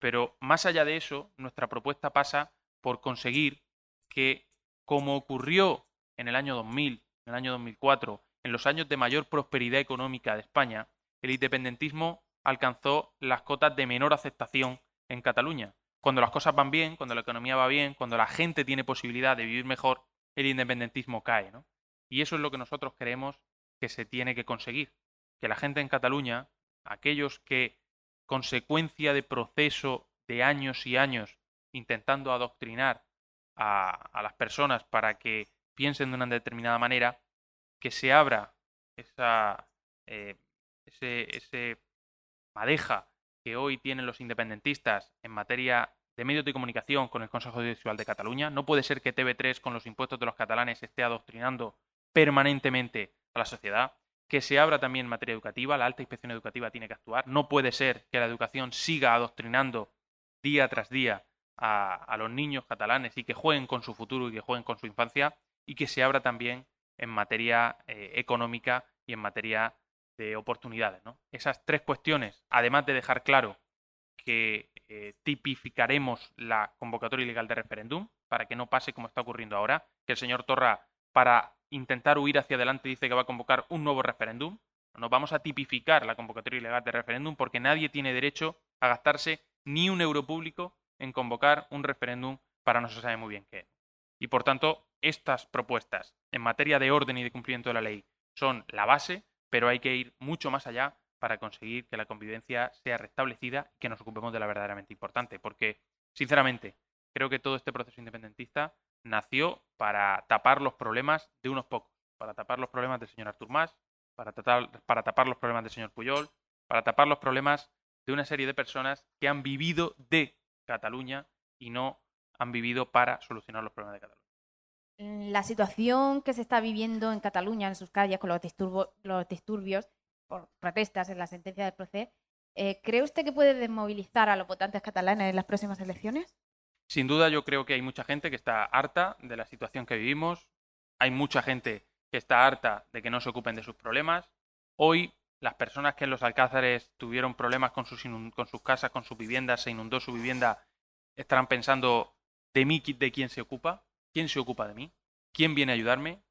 Pero más allá de eso, nuestra propuesta pasa por conseguir que como ocurrió en el año 2000, en el año 2004, en los años de mayor prosperidad económica de España, el independentismo alcanzó las cotas de menor aceptación en Cataluña. Cuando las cosas van bien, cuando la economía va bien, cuando la gente tiene posibilidad de vivir mejor, el independentismo cae. ¿no? Y eso es lo que nosotros creemos que se tiene que conseguir. Que la gente en Cataluña, aquellos que, consecuencia de proceso de años y años intentando adoctrinar a, las personas para que piensen de una determinada manera, que se abra esa, eh, ese, ese madeja que hoy tienen los independentistas en materia de medios de comunicación con el Consejo Audiovisual de Cataluña. No puede ser que TV3 con los impuestos de los catalanes esté adoctrinando permanentemente a la sociedad. Que se abra también en materia educativa, la alta inspección educativa tiene que actuar. No puede ser que la educación siga adoctrinando día tras día a, los niños catalanes y que jueguen con su futuro y que jueguen con su infancia y que se abra también en materia eh, económica y en materia de oportunidades. Esas tres cuestiones, además de dejar claro que eh, tipificaremos la convocatoria ilegal de referéndum para que no pase como está ocurriendo ahora, que el señor Torra, para intentar huir hacia adelante, dice que va a convocar un nuevo referéndum. Nos vamos a tipificar la convocatoria ilegal de referéndum porque nadie tiene derecho a gastarse ni un euro público en convocar un referéndum para no se sabe muy bien qué. Y por tanto, estas propuestas en materia de orden y de cumplimiento de la ley son la base, pero hay que ir mucho más allá para conseguir que la convivencia sea restablecida y que nos ocupemos de la verdaderamente importante. Porque, sinceramente, creo que todo este proceso independentista nació para tapar los problemas de unos pocos, para tapar los problemas del señor Artur Mas, para, para tapar los problemas del señor Puyol, para tapar los problemas de una serie de personas que han vivido de Cataluña y no han vivido para solucionar los problemas de Cataluña. La situación que se está viviendo en Cataluña, en sus calles, con los, disturbios por protestas en la sentencia del proceso, eh, ¿cree usted que puede desmovilizar a los votantes catalanes en las próximas elecciones? Sin duda, yo creo que hay mucha gente que está harta de la situación que vivimos. Hay mucha gente que está harta de que no se ocupen de sus problemas. Hoy, las personas que en los Alcázares tuvieron problemas con sus, con sus casas, con sus viviendas, se inundó su vivienda, estarán pensando de mí, de quién se ocupa, quién se ocupa de mí, quién viene a ayudarme,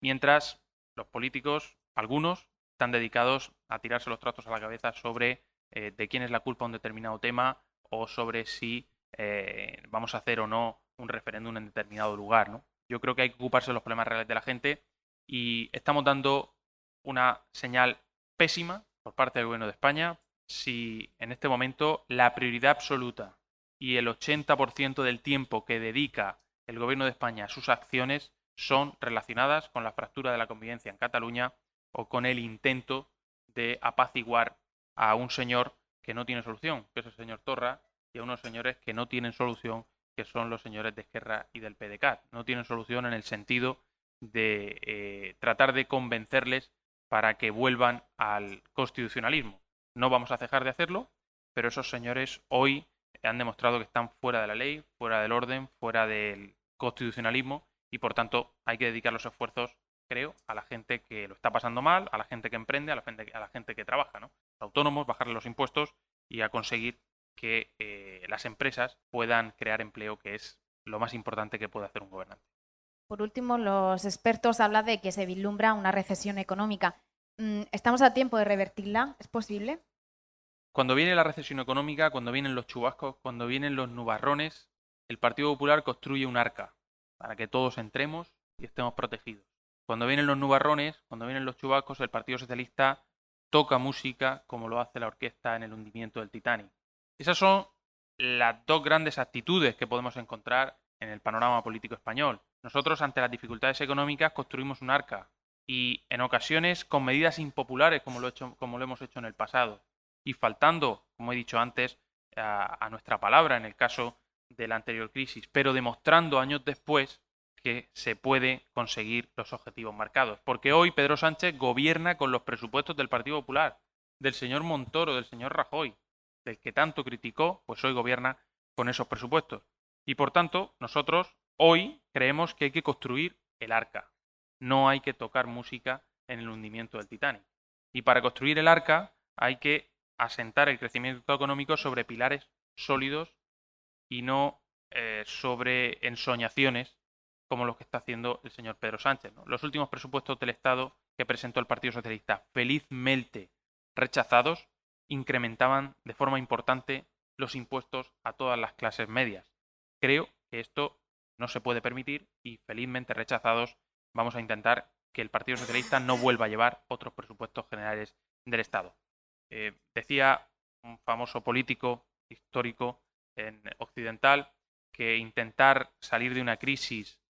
mientras los políticos, algunos, están dedicados a tirarse los tratos a la cabeza sobre eh, de quién es la culpa un determinado tema o sobre si eh, vamos a hacer o no un referéndum en determinado lugar. ¿no? Yo creo que hay que ocuparse de los problemas reales de la gente y estamos dando una señal pésima por parte del Gobierno de España si en este momento la prioridad absoluta y el 80% del tiempo que dedica el Gobierno de España sus acciones son relacionadas con la fractura de la convivencia en Cataluña o con el intento de apaciguar a un señor que no tiene solución, que es el señor Torra, y a unos señores que no tienen solución, que son los señores de Esquerra y del PDCAT. No tienen solución en el sentido de eh, tratar de convencerles para que vuelvan al constitucionalismo. No vamos a dejar de hacerlo, pero esos señores hoy han demostrado que están fuera de la ley, fuera del orden, fuera del constitucionalismo y por tanto hay que dedicar los esfuerzos, creo, a la gente que lo está pasando mal, a la gente que emprende, a la gente, a la gente que trabaja, ¿no? Los autónomos, bajarle los impuestos y a conseguir que eh, las empresas puedan crear empleo, que es lo más importante que puede hacer un gobernante. Por último, los expertos hablan de que se vislumbra una recesión económica. Mm, ¿Estamos a tiempo de revertirla? ¿Es posible? Cuando viene la recesión económica, cuando vienen los chubascos, cuando vienen los nubarrones, el Partido Popular construye un arca para que todos entremos y estemos protegidos. Cuando vienen los nubarrones, cuando vienen los chubascos, el Partido Socialista toca música como lo hace la orquesta en el hundimiento del Titanic. Esas son las dos grandes actitudes que podemos encontrar en el panorama político español. Nosotros, ante las dificultades económicas, construimos un arca y en ocasiones con medidas impopulares como lo, como lo hemos hecho en el pasado y faltando, como he dicho antes, a, nuestra palabra en el caso de la anterior crisis, pero demostrando años después que se puede conseguir los objetivos marcados. Porque hoy Pedro Sánchez gobierna con los presupuestos del Partido Popular, del señor Montoro, del señor Rajoy, del que tanto criticó, pues hoy gobierna con esos presupuestos. Y por tanto, nosotros hoy creemos que hay que construir el arca. No hay que tocar música en el hundimiento del Titanic. Y para construir el arca hay que asentar el crecimiento económico sobre pilares sólidos y no eh, sobre ensoñaciones como los que está haciendo el señor Pedro Sánchez. Los últimos presupuestos del Estado que presentó el Partido Socialista, felizmente rechazados, incrementaban de forma importante los impuestos a todas las clases medias. Creo que esto no se puede permitir y felizmente rechazados vamos a intentar que el Partido Socialista no vuelva a llevar otros presupuestos generales del Estado. Eh, decía un famoso político histórico en occidental que intentar salir de una crisis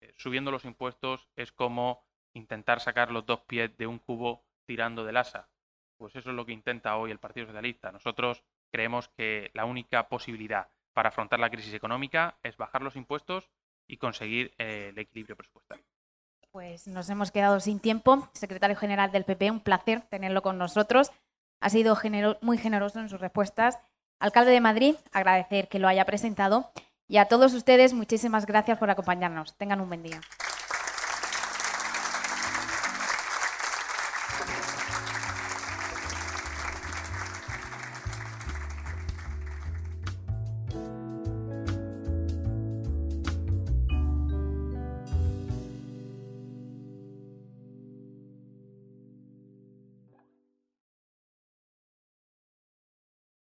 eh, subiendo los impuestos es como intentar sacar los dos pies de un cubo tirando del asa. Pues eso es lo que intenta hoy el Partido Socialista. Nosotros creemos que la única posibilidad para afrontar la crisis económica es bajar los impuestos y conseguir eh, el equilibrio presupuestario. Pues nos hemos quedado sin tiempo. Secretario General del PP, un placer tenerlo con nosotros. Ha sido muy generoso en sus respuestas. Alcalde de Madrid, agradecer que lo haya presentado. Y a todos ustedes, muchísimas gracias por acompañarnos. Tengan un buen día.